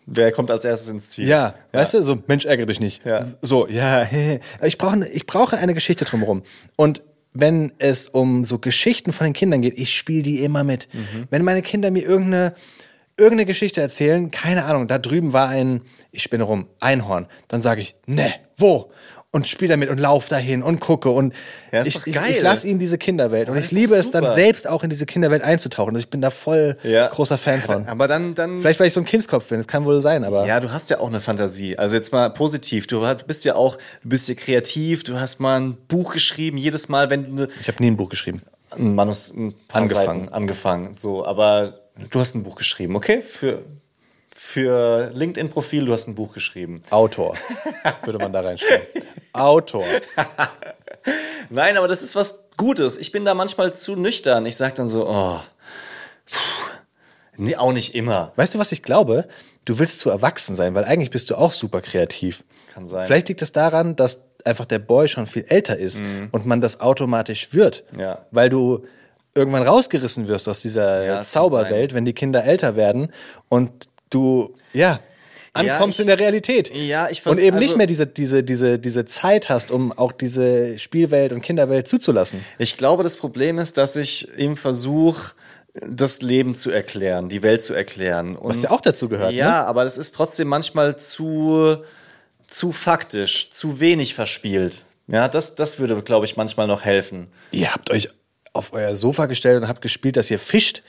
Wer kommt als erstes ins Ziel? ja, weißt du, so Mensch, ärgere dich nicht. Ja. So, ja, ich brauche ich brauche eine Geschichte drumherum. Und wenn es um so Geschichten von den Kindern geht, ich spiele die immer mit. Wenn meine Kinder mir irgendeine, irgendeine Geschichte erzählen, keine Ahnung, da drüben war ein, ich spinne rum, Einhorn, dann sage ich, ne, wo? Und spiele damit und lauf dahin und gucke und Ja, ist ich, ich, geil. ich lasse ihnen diese Kinderwelt und ich liebe es dann selbst auch in diese Kinderwelt einzutauchen. Also ich bin da voll Ja. großer Fan von. Aber dann, dann Vielleicht weil ich so ein Kindskopf bin, das kann wohl sein, aber Ja, du hast ja auch eine Fantasie. Also jetzt mal positiv. Du bist ja auch, du bist ja kreativ. Du hast mal ein Buch geschrieben. Jedes Mal, wenn du ich habe nie ein Buch geschrieben. ein Manus, ein paar Angefangen. Seiten angefangen. So, aber du hast ein Buch geschrieben, okay? Für für LinkedIn-Profil, du hast ein Buch geschrieben. Autor, würde man da reinschreiben. Autor. Nein, aber das ist was Gutes. Ich bin da manchmal zu nüchtern. Ich sag dann so, oh, puh, nee, auch nicht immer. Weißt du, was ich glaube? Du willst zu erwachsen sein, weil eigentlich bist du auch super kreativ. Kann sein. Vielleicht liegt es daran, dass einfach der Boy schon viel älter ist und man das automatisch wird, Mhm. Ja. weil du irgendwann rausgerissen wirst aus dieser Ja, das Zauberwelt, wenn die Kinder älter werden und du, ja, ankommst ich- in der Realität. Ja, ich Und eben also- nicht mehr diese, diese, diese, diese Zeit hast, um auch diese Spielwelt und Kinderwelt zuzulassen. Ich glaube, das Problem ist, dass ich ihm versuche, das Leben zu erklären, die Welt zu erklären. Was Und- ja auch dazu gehört, Ja, ne? aber es ist trotzdem manchmal zu, zu faktisch, zu wenig verspielt. Ja, das, das würde, glaube ich, manchmal noch helfen. Ihr habt euch auf euer Sofa gestellt und habt gespielt, dass ihr fischt.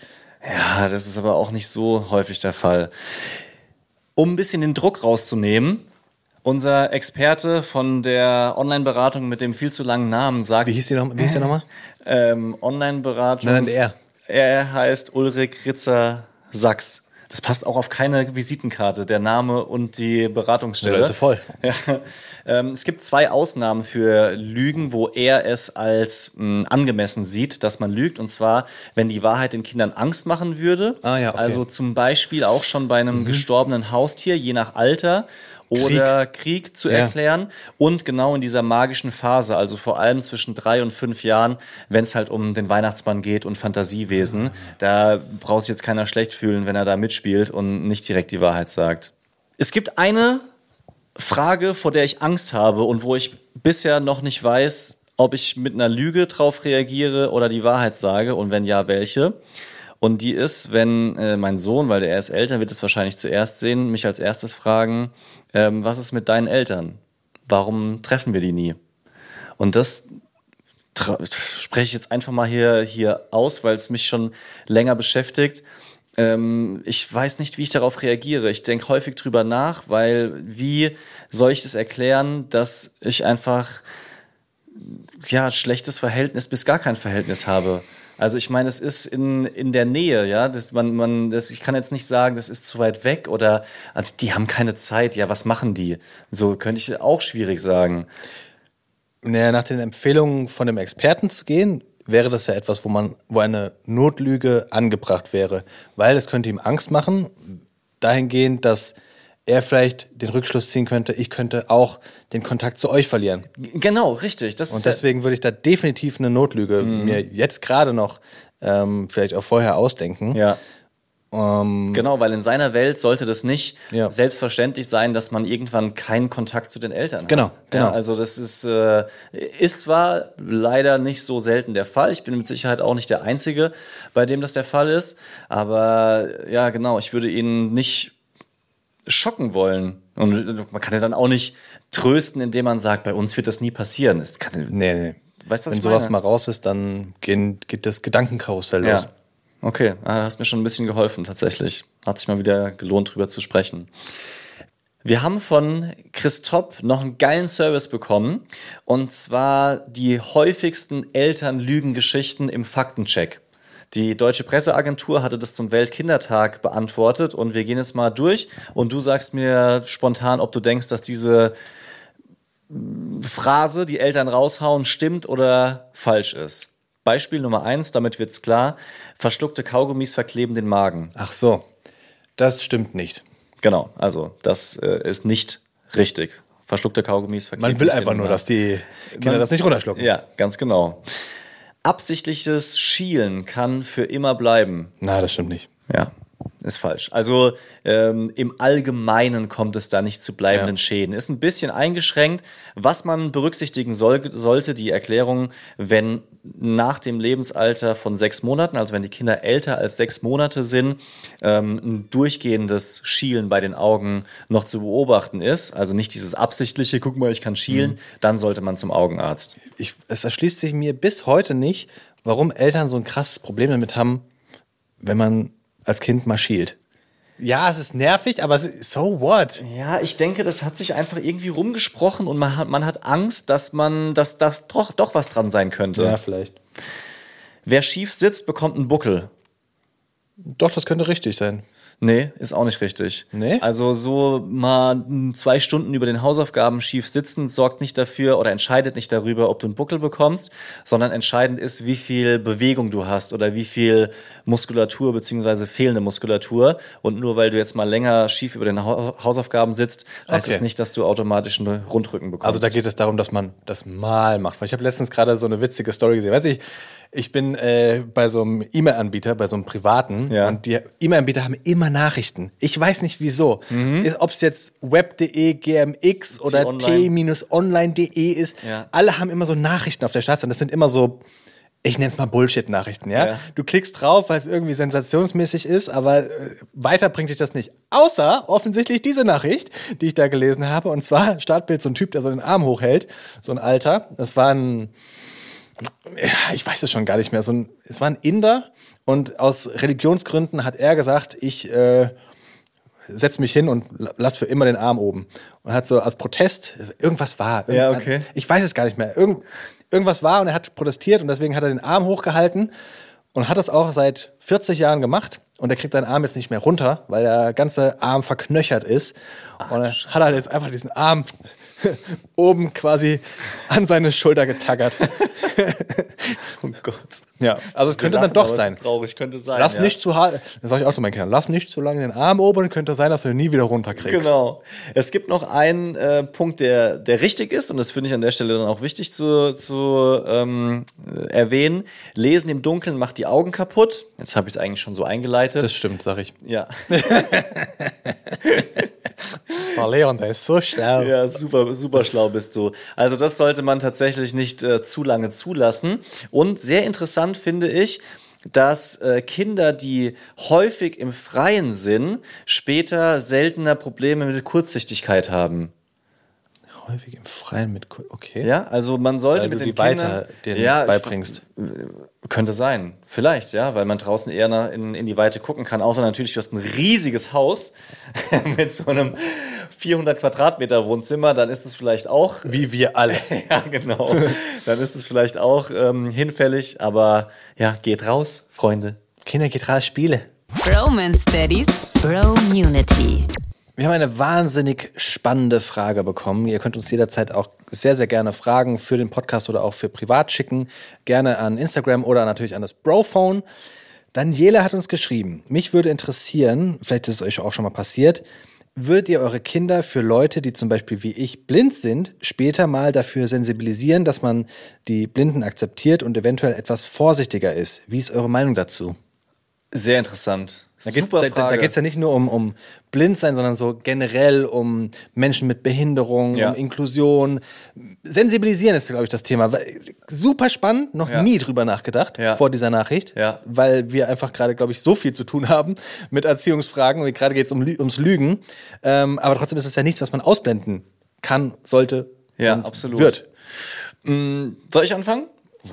Ja, das ist aber auch nicht so häufig der Fall. Um ein bisschen den Druck rauszunehmen, unser Experte von der Online-Beratung mit dem viel zu langen Namen sagt, Wie hieß noch, der nochmal? ähm, Online-Beratung. Nein, nein, er. Er heißt Ulrich Ritzer Sachs. Das passt auch auf keine Visitenkarte, der Name und die Beratungsstelle. Da ist sie voll. Ja. Ähm, es gibt zwei Ausnahmen für Lügen, wo er es als mh, angemessen sieht, dass man lügt. Und zwar, wenn die Wahrheit den Kindern Angst machen würde. Ah, ja, okay. Also zum Beispiel auch schon bei einem gestorbenen Haustier, je nach Alter. Oder Krieg, zu Ja. erklären. Und genau in dieser magischen Phase, also vor allem zwischen drei und fünf Jahren, wenn es halt um den Weihnachtsmann geht und Fantasiewesen, da braucht sich jetzt keiner schlecht fühlen, wenn er da mitspielt und nicht direkt die Wahrheit sagt. Es gibt eine Frage, vor der ich Angst habe und wo ich bisher noch nicht weiß, ob ich mit einer Lüge drauf reagiere oder die Wahrheit sage und wenn ja, welche. Und die ist, wenn äh, mein Sohn, weil der ist älter, wird es wahrscheinlich zuerst sehen, mich als erstes fragen, ähm, was ist mit deinen Eltern? Warum treffen wir die nie? Und das spreche ich jetzt einfach mal hier, hier aus, weil es mich schon länger beschäftigt. Ähm, ich weiß nicht, wie ich darauf reagiere. Ich denke häufig drüber nach, weil wie soll ich das erklären, dass ich einfach ja schlechtes Verhältnis bis gar kein Verhältnis habe. Also ich meine, es ist in, in der Nähe, ja. Das, man, man, das, ich kann jetzt nicht sagen, das ist zu weit weg oder also die haben keine Zeit, ja, was machen die? So könnte ich auch schwierig sagen. Naja, nach den Empfehlungen von dem Experten zu gehen, wäre das ja etwas, wo man, wo eine Notlüge angebracht wäre. Weil es könnte ihm Angst machen, dahingehend, dass er vielleicht den Rückschluss ziehen könnte, ich könnte auch den Kontakt zu euch verlieren. Genau, richtig. Und deswegen würde ich da definitiv eine Notlüge mir jetzt gerade noch ähm, vielleicht auch vorher ausdenken. Ja. Ähm, Genau, weil in seiner Welt sollte das nicht Ja. selbstverständlich sein, dass man irgendwann keinen Kontakt zu den Eltern hat. Genau, genau. Ja, also das ist, äh, ist zwar leider nicht so selten der Fall. Ich bin mit Sicherheit auch nicht der Einzige, bei dem das der Fall ist. Aber ja, genau, ich würde ihn nicht schocken wollen. Und man kann ja dann auch nicht trösten, indem man sagt, bei uns wird das nie passieren. Das kann, nee, nee. Weißt du, was Wenn sowas mal raus ist, dann gehen, geht das Gedankenkarussell los. Ja. Okay, ah, da hast mir schon ein bisschen geholfen, tatsächlich. Hat sich mal wieder gelohnt, drüber zu sprechen. Wir haben von Christoph noch einen geilen Service bekommen. Und zwar die häufigsten Elternlügengeschichten im Faktencheck. Die Deutsche Presseagentur hatte das zum Weltkindertag beantwortet und wir gehen jetzt mal durch und du sagst mir spontan, ob du denkst, dass diese Phrase, die Eltern raushauen, stimmt oder falsch ist. Beispiel Nummer eins, damit wird's klar. Verschluckte Kaugummis verkleben den Magen. Ach so, das stimmt nicht. Genau, also das äh, ist nicht richtig. Verschluckte Kaugummis verkleben Man will nicht den einfach nur, Magen. dass die Kinder Man- das nicht runterschlucken. Ja, ganz genau. Absichtliches Schielen kann für immer bleiben. Na, das stimmt nicht. Ja, ist falsch. Also ähm, im Allgemeinen kommt es da nicht zu bleibenden Ja. Schäden. Ist ein bisschen eingeschränkt. Was man berücksichtigen soll, sollte, die Erklärung, wenn nach dem Lebensalter von sechs Monaten, also wenn die Kinder älter als sechs Monate sind, ähm, ein durchgehendes Schielen bei den Augen noch zu beobachten ist, also nicht dieses absichtliche, guck mal, ich kann schielen, Mhm. dann sollte man zum Augenarzt. Ich, es erschließt sich mir bis heute nicht, warum Eltern so ein krasses Problem damit haben, wenn man als Kind mal schielt. Ja, es ist nervig, aber so what? Ja, ich denke, das hat sich einfach irgendwie rumgesprochen und man hat, man hat Angst, dass man, dass das doch, doch was dran sein könnte. vielleicht. Wer schief sitzt, bekommt einen Buckel. Doch, das könnte richtig sein. Nee, ist auch nicht richtig. Nee? Also so mal zwei Stunden über den Hausaufgaben schief sitzen sorgt nicht dafür oder entscheidet nicht darüber, ob du einen Buckel bekommst, sondern entscheidend ist, wie viel Bewegung du hast oder wie viel Muskulatur beziehungsweise fehlende Muskulatur. Und nur weil du jetzt mal länger schief über den Hau- Hausaufgaben sitzt, heißt Okay. es nicht, dass du automatisch einen Rundrücken bekommst. Also da geht es darum, dass man das mal macht. Weil ich habe letztens gerade so eine witzige Story gesehen. Weiß ich, ich bin äh, bei so einem E-Mail-Anbieter, bei so einem privaten, Ja. und die E-Mail-Anbieter haben immer Nachrichten. Ich weiß nicht wieso. Ob es jetzt web.de, GMX oder T-Online. t-online.de ist, Ja. alle haben immer so Nachrichten auf der Startseite. Das sind immer so ich nenne es mal Bullshit-Nachrichten, ja? Ja. Du klickst drauf, weil es irgendwie sensationsmäßig ist, aber äh, weiter bringt dich das nicht. Außer offensichtlich diese Nachricht, die ich da gelesen habe. Und zwar Startbild, so ein Typ, der so den Arm hochhält, so ein Alter. Das war ein, ich weiß es schon gar nicht mehr, so ein, es war ein Inder. Und aus Religionsgründen hat er gesagt, ich äh, setz mich hin und la- lass für immer den Arm oben. Und hat so als Protest, irgendwas war. Ja, okay. Ich weiß es gar nicht mehr. Irgend, irgendwas war und er hat protestiert und deswegen hat er den Arm hochgehalten und hat das auch seit 40 Jahren gemacht. Und er kriegt seinen Arm jetzt nicht mehr runter, weil der ganze Arm verknöchert ist. und er hat halt jetzt einfach diesen Arm oben quasi an seine Schulter getackert. oh Gott. ja, also es könnte dann doch sein. ist Traurig könnte sein. Lass ja. nicht zu hart, das sage ich auch zu meinen Kindern, lass nicht zu lange den Arm oben, könnte sein, dass du ihn nie wieder runterkriegst. Genau. Es gibt noch einen äh, Punkt, der, der richtig ist, und das finde ich an der Stelle dann auch wichtig zu, zu ähm, äh, erwähnen. Lesen im Dunkeln macht die Augen kaputt. Jetzt habe ich es eigentlich schon so eingeleitet. Das stimmt, sag ich. ja. Oh, Leon, der ist so schlau. ja, super, super schlau bist du. Also das sollte man tatsächlich nicht äh, zu lange zulassen. Und sehr interessant finde ich, dass äh, Kinder, die häufig im Freien sind, später seltener Probleme mit Kurzsichtigkeit haben. Häufig im Freien mit, Ku- okay. Ja, also man sollte Weil mit du den die weiter Kindern denen ja, ich- beibringst. Könnte sein, vielleicht, ja, weil man draußen eher nach, in, in die Weite gucken kann. Außer natürlich, du hast ein riesiges Haus mit so einem 400 Quadratmeter Wohnzimmer, dann ist es vielleicht auch, Wie wir alle. ja genau, dann ist es vielleicht auch ähm, hinfällig. Aber ja, geht raus, Freunde. Kinder geht raus, Spiele. Bromance Daddies, Bromunity. Wir haben eine wahnsinnig spannende Frage bekommen. Ihr könnt uns jederzeit auch sehr, sehr gerne Fragen für den Podcast oder auch für privat schicken. Gerne an Instagram oder natürlich an das Brophone. Daniela hat uns geschrieben, mich würde interessieren, vielleicht ist es euch auch schon mal passiert, würdet ihr eure Kinder für Leute, die zum Beispiel wie ich blind sind, später mal dafür sensibilisieren, dass man die Blinden akzeptiert und eventuell etwas vorsichtiger ist? Wie ist eure Meinung dazu? Sehr interessant. Da geht es ja nicht nur um, um Blindsein, sondern so generell um Menschen mit Behinderung, Ja. um Inklusion. Sensibilisieren ist, glaube ich, das Thema. Super spannend, noch Ja. nie drüber nachgedacht Ja. vor dieser Nachricht, weil wir einfach gerade, glaube ich, so viel zu tun haben mit Erziehungsfragen. Und gerade geht es um, ums Lügen. Ähm, aber trotzdem ist es ja nichts, was man ausblenden kann, sollte Ja, absolut. wird. Soll ich anfangen?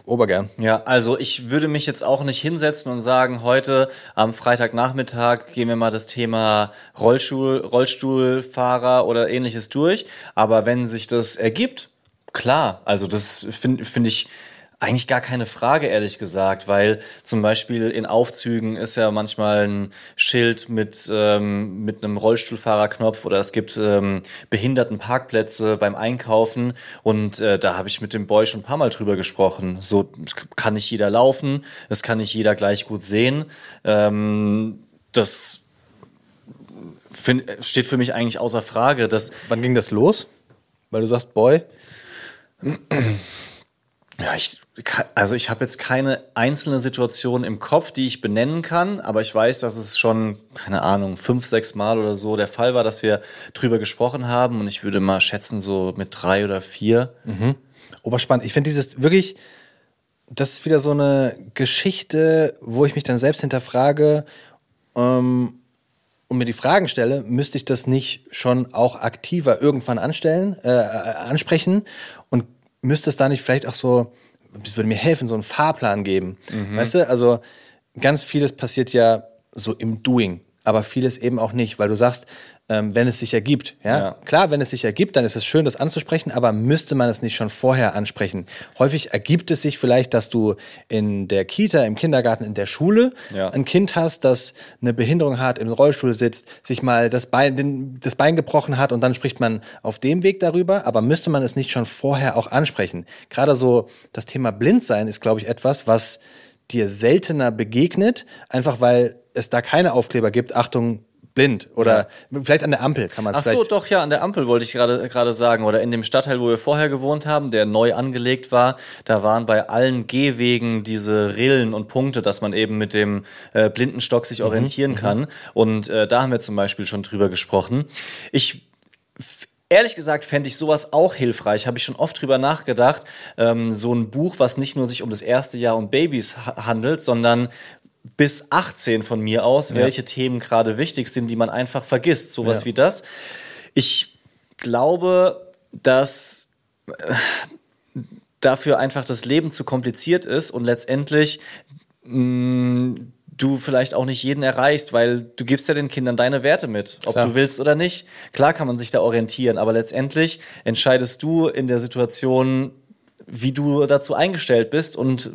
Obergern. Ja, also ich würde mich jetzt auch nicht hinsetzen und sagen, heute am Freitagnachmittag gehen wir mal das Thema Rollstuhl, Rollstuhlfahrer oder ähnliches durch. Aber wenn sich das ergibt, klar, also das finde find ich eigentlich gar keine Frage, ehrlich gesagt, weil zum Beispiel in Aufzügen ist ja manchmal ein Schild mit, ähm, mit einem Rollstuhlfahrerknopf oder es gibt ähm, Behindertenparkplätze beim Einkaufen und äh, da habe ich mit dem Boy schon ein paar Mal drüber gesprochen. So kann nicht jeder laufen, das kann nicht jeder gleich gut sehen. Ähm, das find, steht für mich eigentlich außer Frage, dass Wann ging das los? Weil du sagst, Boy. Ja, ich, also ich habe jetzt keine einzelne Situation im Kopf, die ich benennen kann, aber ich weiß, dass es schon, keine Ahnung, fünf, sechs Mal oder so der Fall war, dass wir drüber gesprochen haben und ich würde mal schätzen, so mit drei oder vier. Oberspannend. Ich finde dieses wirklich, das ist wieder so eine Geschichte, wo ich mich dann selbst hinterfrage ähm, und mir die Fragen stelle, müsste ich das nicht schon auch aktiver irgendwann anstellen, äh, äh, ansprechen müsste es da nicht vielleicht auch so, das würde mir helfen, so einen Fahrplan geben. Weißt du, also ganz vieles passiert ja so im Doing, aber vieles eben auch nicht, weil du sagst, ähm, wenn es sich ergibt. Ja? Ja. Klar, wenn es sich ergibt, dann ist es schön, das anzusprechen, aber müsste man es nicht schon vorher ansprechen? Häufig ergibt es sich vielleicht, dass du in der Kita, im Kindergarten, in der Schule Ja. ein Kind hast, das eine Behinderung hat, im Rollstuhl sitzt, sich mal das Bein, den, das Bein gebrochen hat und dann spricht man auf dem Weg darüber, aber müsste man es nicht schon vorher auch ansprechen? Gerade so das Thema Blindsein ist, glaube ich, etwas, was dir seltener begegnet, einfach weil es da keine Aufkleber gibt, Achtung, blind oder vielleicht an der Ampel kann man es Ach so, doch, ja, an der Ampel wollte ich gerade gerade sagen. Oder in dem Stadtteil, wo wir vorher gewohnt haben, der neu angelegt war, da waren bei allen Gehwegen diese Rillen und Punkte, dass man eben mit dem äh, Blindenstock Mhm, sich orientieren kann. Und äh, da haben wir zum Beispiel schon drüber gesprochen. Ich Ehrlich gesagt fände ich sowas auch hilfreich. Habe ich schon oft drüber nachgedacht. Ähm, so ein Buch, was nicht nur sich um das erste Jahr und Babys ha handelt, sondern bis 18 von mir aus, welche Themen gerade wichtig sind, die man einfach vergisst. Sowas Ja. wie das. Ich glaube, dass äh, dafür einfach das Leben zu kompliziert ist und letztendlich mh, du vielleicht auch nicht jeden erreichst, weil du gibst ja den Kindern deine Werte mit, ob Klar. du willst oder nicht. Klar kann man sich da orientieren, aber letztendlich entscheidest du in der Situation, wie du dazu eingestellt bist und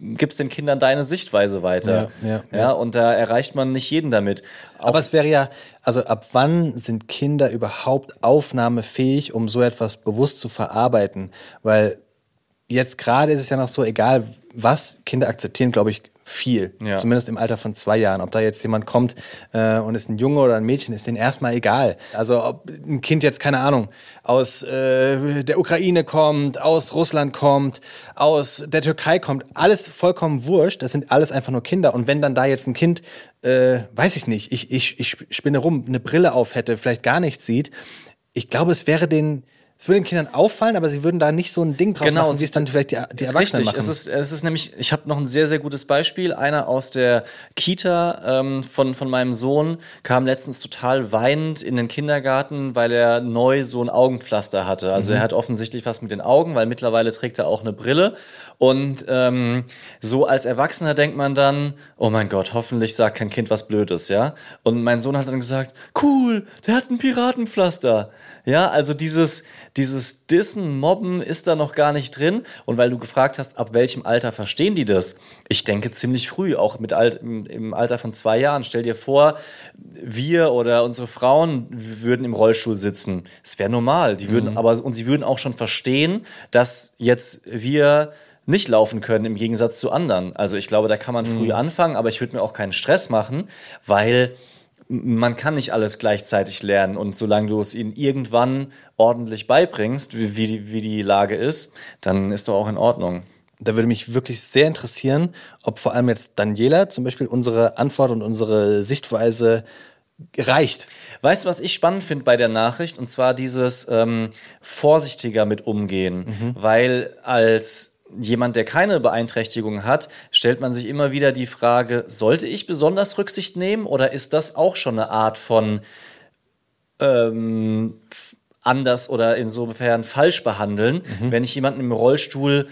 gibst den Kindern deine Sichtweise weiter. Ja, ja, ja, ja. und da erreicht man nicht jeden damit. Aber es wäre ja, also ab wann sind Kinder überhaupt aufnahmefähig, um so etwas bewusst zu verarbeiten? Weil jetzt gerade ist es ja noch so, egal was, Kinder akzeptieren, glaube ich, viel. Ja. Zumindest im Alter von zwei Jahren. Ob da jetzt jemand kommt äh, und ist ein Junge oder ein Mädchen, ist denen erstmal egal. Also ob ein Kind jetzt, keine Ahnung, aus äh, der Ukraine kommt, aus Russland kommt, aus der Türkei kommt, alles vollkommen wurscht. Das sind alles einfach nur Kinder. Und wenn dann da jetzt ein Kind, äh, weiß ich nicht, ich, ich, ich spinne rum, eine Brille auf hätte, vielleicht gar nichts sieht, ich glaube, es wäre den, es würde den Kindern auffallen, aber sie würden da nicht so ein Ding draus machen, wie es dann vielleicht die, die Erwachsenen Richtig, machen. es ist, es ist nämlich, ich habe noch ein sehr, sehr gutes Beispiel. Einer aus der Kita ähm, von, von meinem Sohn kam letztens total weinend in den Kindergarten, weil er neu so ein Augenpflaster hatte. Also er hat offensichtlich was mit den Augen, weil mittlerweile trägt er auch eine Brille. Und ähm, so als Erwachsener denkt man dann, oh mein Gott, hoffentlich sagt kein Kind was Blödes, ja. Und mein Sohn hat dann gesagt, cool, der hat ein Piratenpflaster. Ja, also dieses, dieses Dissen, Mobben ist da noch gar nicht drin. Und weil du gefragt hast, ab welchem Alter verstehen die das? Ich denke ziemlich früh, auch mit Alt, im, Alter von zwei Jahren. Stell dir vor, wir oder unsere Frauen würden im Rollstuhl sitzen. Es wäre normal. Die würden, aber, und sie würden auch schon verstehen, dass jetzt wir nicht laufen können im Gegensatz zu anderen. Also ich glaube, da kann man früh anfangen, aber ich würde mir auch keinen Stress machen, weil man kann nicht alles gleichzeitig lernen und solange du es ihnen irgendwann ordentlich beibringst, wie, wie, die, wie die Lage ist, dann ist doch auch in Ordnung. Da würde mich wirklich sehr interessieren, ob vor allem jetzt Daniela zum Beispiel unsere Antwort und unsere Sichtweise reicht. Weißt du, was ich spannend finde bei der Nachricht? Und zwar dieses ähm, vorsichtiger mit umgehen. Weil als jemand, der keine Beeinträchtigung hat, stellt man sich immer wieder die Frage, sollte ich besonders Rücksicht nehmen oder ist das auch schon eine Art von ähm, anders oder insofern falsch behandeln, wenn ich jemanden im Rollstuhl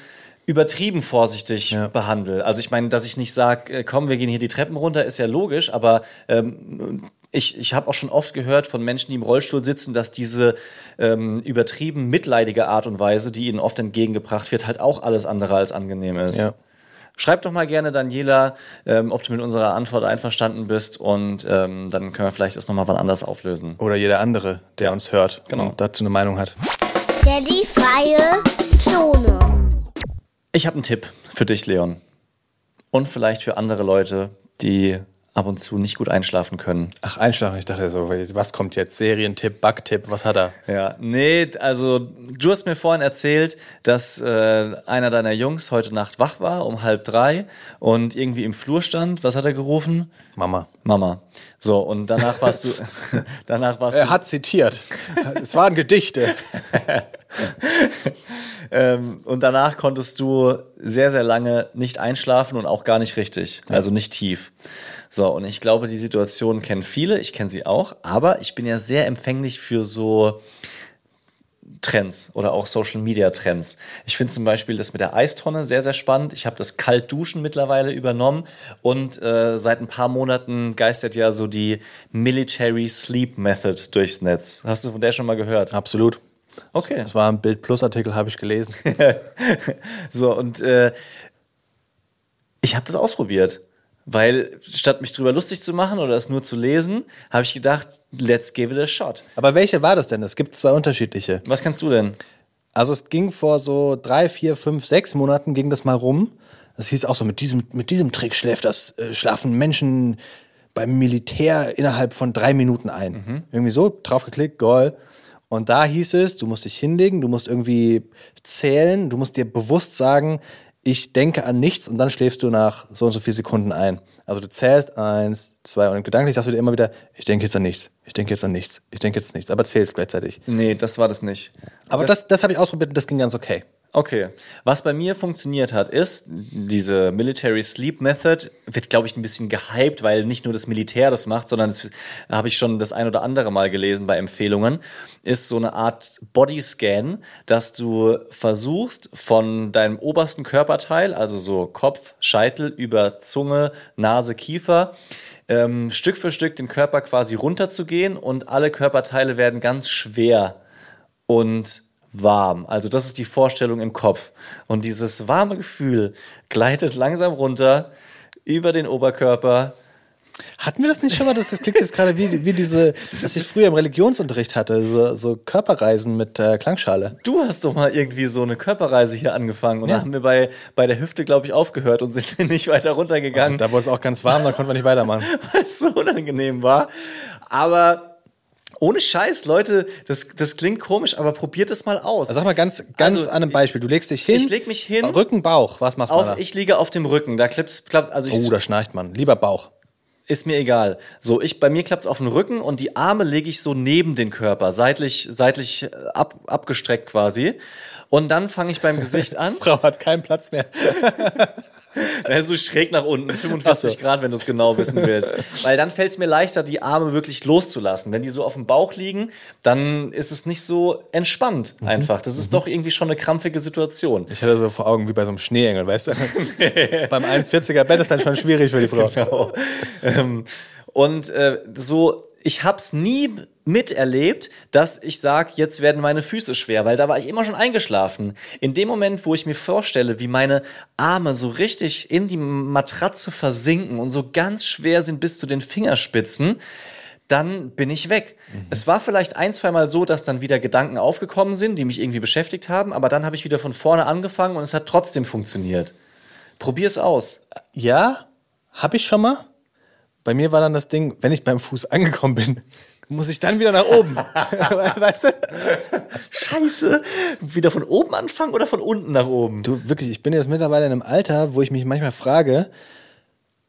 übertrieben vorsichtig behandle. Also ich meine, dass ich nicht sage, komm, wir gehen hier die Treppen runter, ist ja logisch, aber ähm, ich, ich habe auch schon oft gehört von Menschen, die im Rollstuhl sitzen, dass diese ähm, übertrieben mitleidige Art und Weise, die ihnen oft entgegengebracht wird, halt auch alles andere als angenehm ist. Ja. Schreib doch mal gerne, Daniela, ähm, ob du mit unserer Antwort einverstanden bist und ähm, dann können wir vielleicht das nochmal wann anders auflösen. Oder jeder andere, der uns hört Genau. und dazu eine Meinung hat. Daddy freie Zone. Ich habe einen Tipp für dich, Leon. Und vielleicht für andere Leute, die ab und zu nicht gut einschlafen können. Ach, Einschlafen, ich dachte so, was kommt jetzt? Serientipp, Backtipp, was hat er? Ja, nee, also du hast mir vorhin erzählt, dass äh, einer deiner Jungs heute Nacht wach war um halb drei und irgendwie im Flur stand. Was hat er gerufen? Mama. Mama. So, und danach warst du, danach warst du Er hat zitiert. es waren Gedichte. Ähm, und danach konntest du sehr, sehr lange nicht einschlafen und auch gar nicht richtig. Also nicht tief. So, und ich glaube, die Situation kennen viele. Ich kenne sie auch. Aber ich bin ja sehr empfänglich für so Trends oder auch Social Media Trends. Ich finde zum Beispiel das mit der Eistonne sehr, sehr spannend. Ich habe das Kaltduschen mittlerweile übernommen und äh, seit ein paar Monaten geistert ja so die Military Sleep Method durchs Netz. Hast du von der schon mal gehört? Absolut. Okay. Das war ein Bild Plus Artikel, habe ich gelesen. So, und äh, ich habe das ausprobiert. Weil statt mich drüber lustig zu machen oder es nur zu lesen, habe ich gedacht, let's give it a shot. Aber welche war das denn? Es gibt zwei unterschiedliche. Was kannst du denn? Also es ging vor so drei, vier, fünf, sechs Monaten ging das mal rum. Das hieß auch so, mit diesem, mit diesem Trick schläft das, äh, schlafen Menschen beim Militär innerhalb von drei Minuten ein. Irgendwie so, draufgeklickt, goal. Und da hieß es, du musst dich hinlegen, du musst irgendwie zählen, du musst dir bewusst sagen, ich denke an nichts und dann schläfst du nach so und so vier Sekunden ein. Also du zählst eins, zwei und gedanklich sagst du dir immer wieder, ich denke jetzt an nichts, ich denke jetzt an nichts, ich denke jetzt nichts, aber zählst gleichzeitig. Nee, das war das nicht. Aber das, das habe ich ausprobiert und das ging ganz okay. Okay. Was bei mir funktioniert hat, ist, diese Military Sleep Method wird, glaube ich, ein bisschen gehypt, weil nicht nur das Militär das macht, sondern das habe ich schon das ein oder andere Mal gelesen bei Empfehlungen, ist so eine Art Bodyscan, dass du versuchst, von deinem obersten Körperteil, also so Kopf, Scheitel, über Zunge, Nase, Kiefer, ähm, Stück für Stück den Körper quasi runterzugehen und alle Körperteile werden ganz schwer und warm. Also das ist die Vorstellung im Kopf. Und dieses warme Gefühl gleitet langsam runter über den Oberkörper. Hatten wir das nicht schon mal? Das, das klingt jetzt gerade wie, wie diese, was ich früher im Religionsunterricht hatte, so, so Körperreisen mit äh, Klangschale. Du hast doch mal irgendwie so eine Körperreise hier angefangen und Ja. da haben wir bei, bei der Hüfte, glaube ich, aufgehört und sind nicht weiter runtergegangen, Da wurde es auch ganz warm, da konnten wir nicht weitermachen. weil es so unangenehm war. Aber ohne Scheiß, Leute, das, das klingt komisch, aber probiert es mal aus. Also sag mal ganz, ganz Also, an einem Beispiel. Du legst dich hin. ich leg mich hin. Rücken, Bauch. Was macht man auf, da? ich liege auf dem Rücken, da klappt, klappt also ich oh, da schnarcht man. Lieber Bauch. Ist mir egal. So, ich, bei mir klappt's auf den Rücken und die Arme lege ich so neben den Körper, seitlich, seitlich äh, ab, abgestreckt quasi. Und dann fange ich beim Gesicht an. Frau hat keinen Platz mehr. Also schräg nach unten, 45 Grad, wenn du es genau wissen willst. Weil dann fällt es mir leichter, die Arme wirklich loszulassen. Wenn die so auf dem Bauch liegen, dann ist es nicht so entspannt einfach. Das ist doch irgendwie schon eine krampfige Situation. Ich hatte so vor Augen wie bei so einem Schneeengel, weißt du? Beim 1,40er Bett ist dann schon schwierig für die Frau. Genau. Ähm, und äh, so, ich hab's nie miterlebt, dass ich sag, jetzt werden meine Füße schwer, weil da war ich immer schon eingeschlafen. In dem Moment, wo ich mir vorstelle, wie meine Arme so richtig in die Matratze versinken und so ganz schwer sind bis zu den Fingerspitzen, dann bin ich weg. Es war vielleicht ein, zwei Mal so, dass dann wieder Gedanken aufgekommen sind, die mich irgendwie beschäftigt haben, aber dann habe ich wieder von vorne angefangen und es hat trotzdem funktioniert. Probier's aus. Ja, habe ich schon mal. Bei mir war dann das Ding, wenn ich beim Fuß angekommen bin, muss ich dann wieder nach oben. weißt du? Scheiße. Wieder von oben anfangen oder von unten nach oben? Du, wirklich, ich bin jetzt mittlerweile in einem Alter, wo ich mich manchmal frage,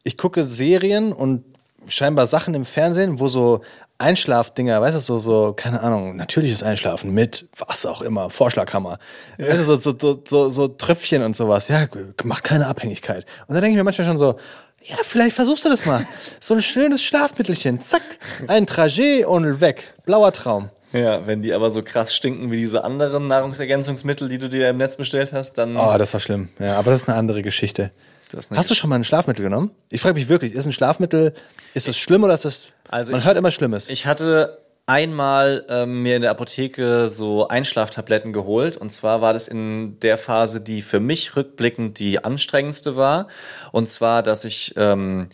ich gucke Serien und scheinbar Sachen im Fernsehen, wo so Einschlafdinger, weißt du, so, so, keine Ahnung, natürliches Einschlafen mit was auch immer, Vorschlaghammer. Weißt du, so, so, so, so, so Tröpfchen und sowas, ja, macht keine Abhängigkeit. Und da denke ich mir manchmal schon so, ja, vielleicht versuchst du das mal. So ein schönes Schlafmittelchen, zack, ein Trajet und weg. Blauer Traum. Ja, wenn die aber so krass stinken wie diese anderen Nahrungsergänzungsmittel, die du dir im Netz bestellt hast, dann. Oh, das war schlimm. Ja, aber das ist eine andere Geschichte. Hast du schon mal ein Schlafmittel genommen? Ich frage mich wirklich, ist ein Schlafmittel, ist das schlimm oder ist das. Also man ich- hört immer Schlimmes. Ich hatte einmal ähm, mir in der Apotheke so Einschlaftabletten geholt. Und zwar war das in der Phase, die für mich rückblickend die anstrengendste war. Und zwar, dass ich ähm,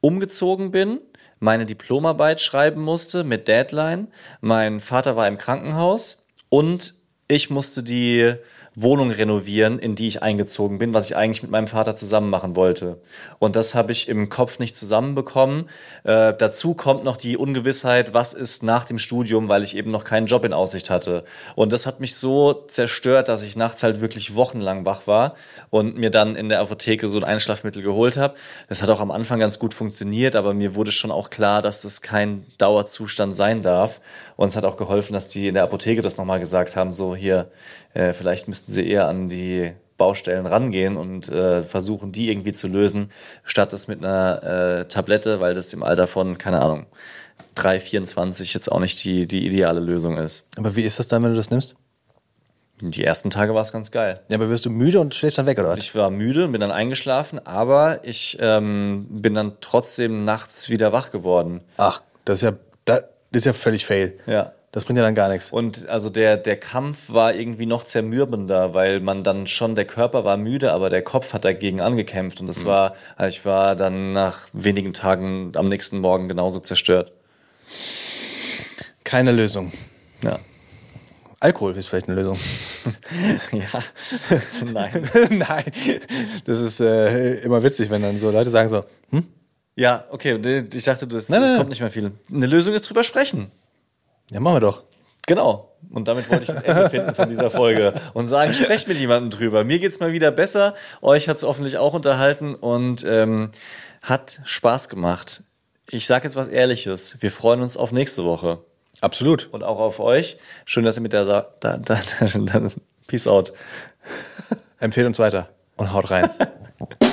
umgezogen bin, meine Diplomarbeit schreiben musste mit Deadline. Mein Vater war im Krankenhaus und ich musste die Wohnung renovieren, in die ich eingezogen bin, was ich eigentlich mit meinem Vater zusammen machen wollte. Und das habe ich im Kopf nicht zusammenbekommen. Äh, dazu kommt noch die Ungewissheit, was ist nach dem Studium, weil ich eben noch keinen Job in Aussicht hatte. Und das hat mich so zerstört, dass ich nachts halt wirklich wochenlang wach war und mir dann in der Apotheke so ein Einschlafmittel geholt habe. Das hat auch am Anfang ganz gut funktioniert, aber mir wurde schon auch klar, dass das kein Dauerzustand sein darf. Und es hat auch geholfen, dass die in der Apotheke das nochmal gesagt haben, so hier, äh, vielleicht müssten sie eher an die Baustellen rangehen und äh, versuchen, die irgendwie zu lösen, statt es mit einer äh, Tablette, weil das im Alter von, keine Ahnung, 3, 24 jetzt auch nicht die, die ideale Lösung ist. aber wie ist das dann, wenn du das nimmst? Die ersten Tage war es ganz geil. Ja, aber wirst du müde und schläfst dann weg, oder? Ich war müde und bin dann eingeschlafen, aber ich ähm, bin dann trotzdem nachts wieder wach geworden. Ach, das ist ja, das ist ja völlig fail. Ja. Das bringt ja dann gar nichts. Und also der, der Kampf war irgendwie noch zermürbender, weil man dann schon, der Körper war müde, aber der Kopf hat dagegen angekämpft. Und das war, also ich war dann nach wenigen Tagen am nächsten Morgen genauso zerstört. Keine Lösung. Ja. Alkohol ist vielleicht eine Lösung. ja. Nein. Nein, das ist äh, immer witzig, wenn dann so Leute sagen so, Ja, okay. Ich dachte, das, Nein, das nein, kommt nein. nicht mehr viel. Eine Lösung ist drüber sprechen. Ja, machen wir doch. Genau. Und damit wollte ich das Ende finden von dieser Folge und sagen, sprecht mit jemandem drüber. Mir geht's mal wieder besser. Euch hat's hoffentlich auch unterhalten und ähm, hat Spaß gemacht. Ich sage jetzt was Ehrliches. Wir freuen uns auf nächste Woche Absolut. und auch auf euch. Schön, dass ihr mit der da, da, da, da Peace out. Empfehlt uns weiter und haut rein.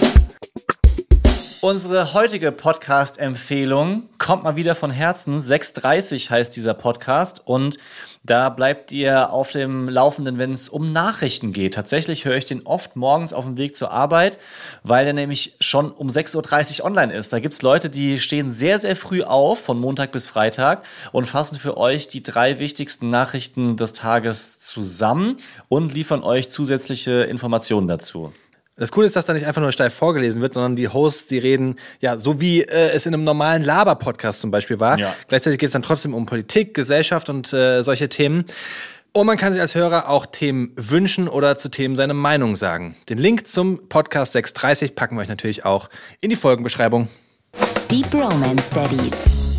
Unsere heutige Podcast-Empfehlung kommt mal wieder von Herzen. 630 heißt dieser Podcast und da bleibt ihr auf dem Laufenden, wenn es um Nachrichten geht. Tatsächlich höre ich den oft morgens auf dem Weg zur Arbeit, weil der nämlich schon um 6.30 Uhr online ist. Da gibt's Leute, die stehen sehr, sehr früh auf, von Montag bis Freitag und fassen für euch die drei wichtigsten Nachrichten des Tages zusammen und liefern euch zusätzliche Informationen dazu. Das Coole ist, dass da nicht einfach nur steif vorgelesen wird, sondern die Hosts, die reden, ja, so wie äh, es in einem normalen Laber-Podcast zum Beispiel war. Ja. Gleichzeitig geht es dann trotzdem um Politik, Gesellschaft und äh, solche Themen. Und man kann sich als Hörer auch Themen wünschen oder zu Themen seine Meinung sagen. Den Link zum Podcast 630 packen wir euch natürlich auch in die Folgenbeschreibung. Deep Romance Daddies.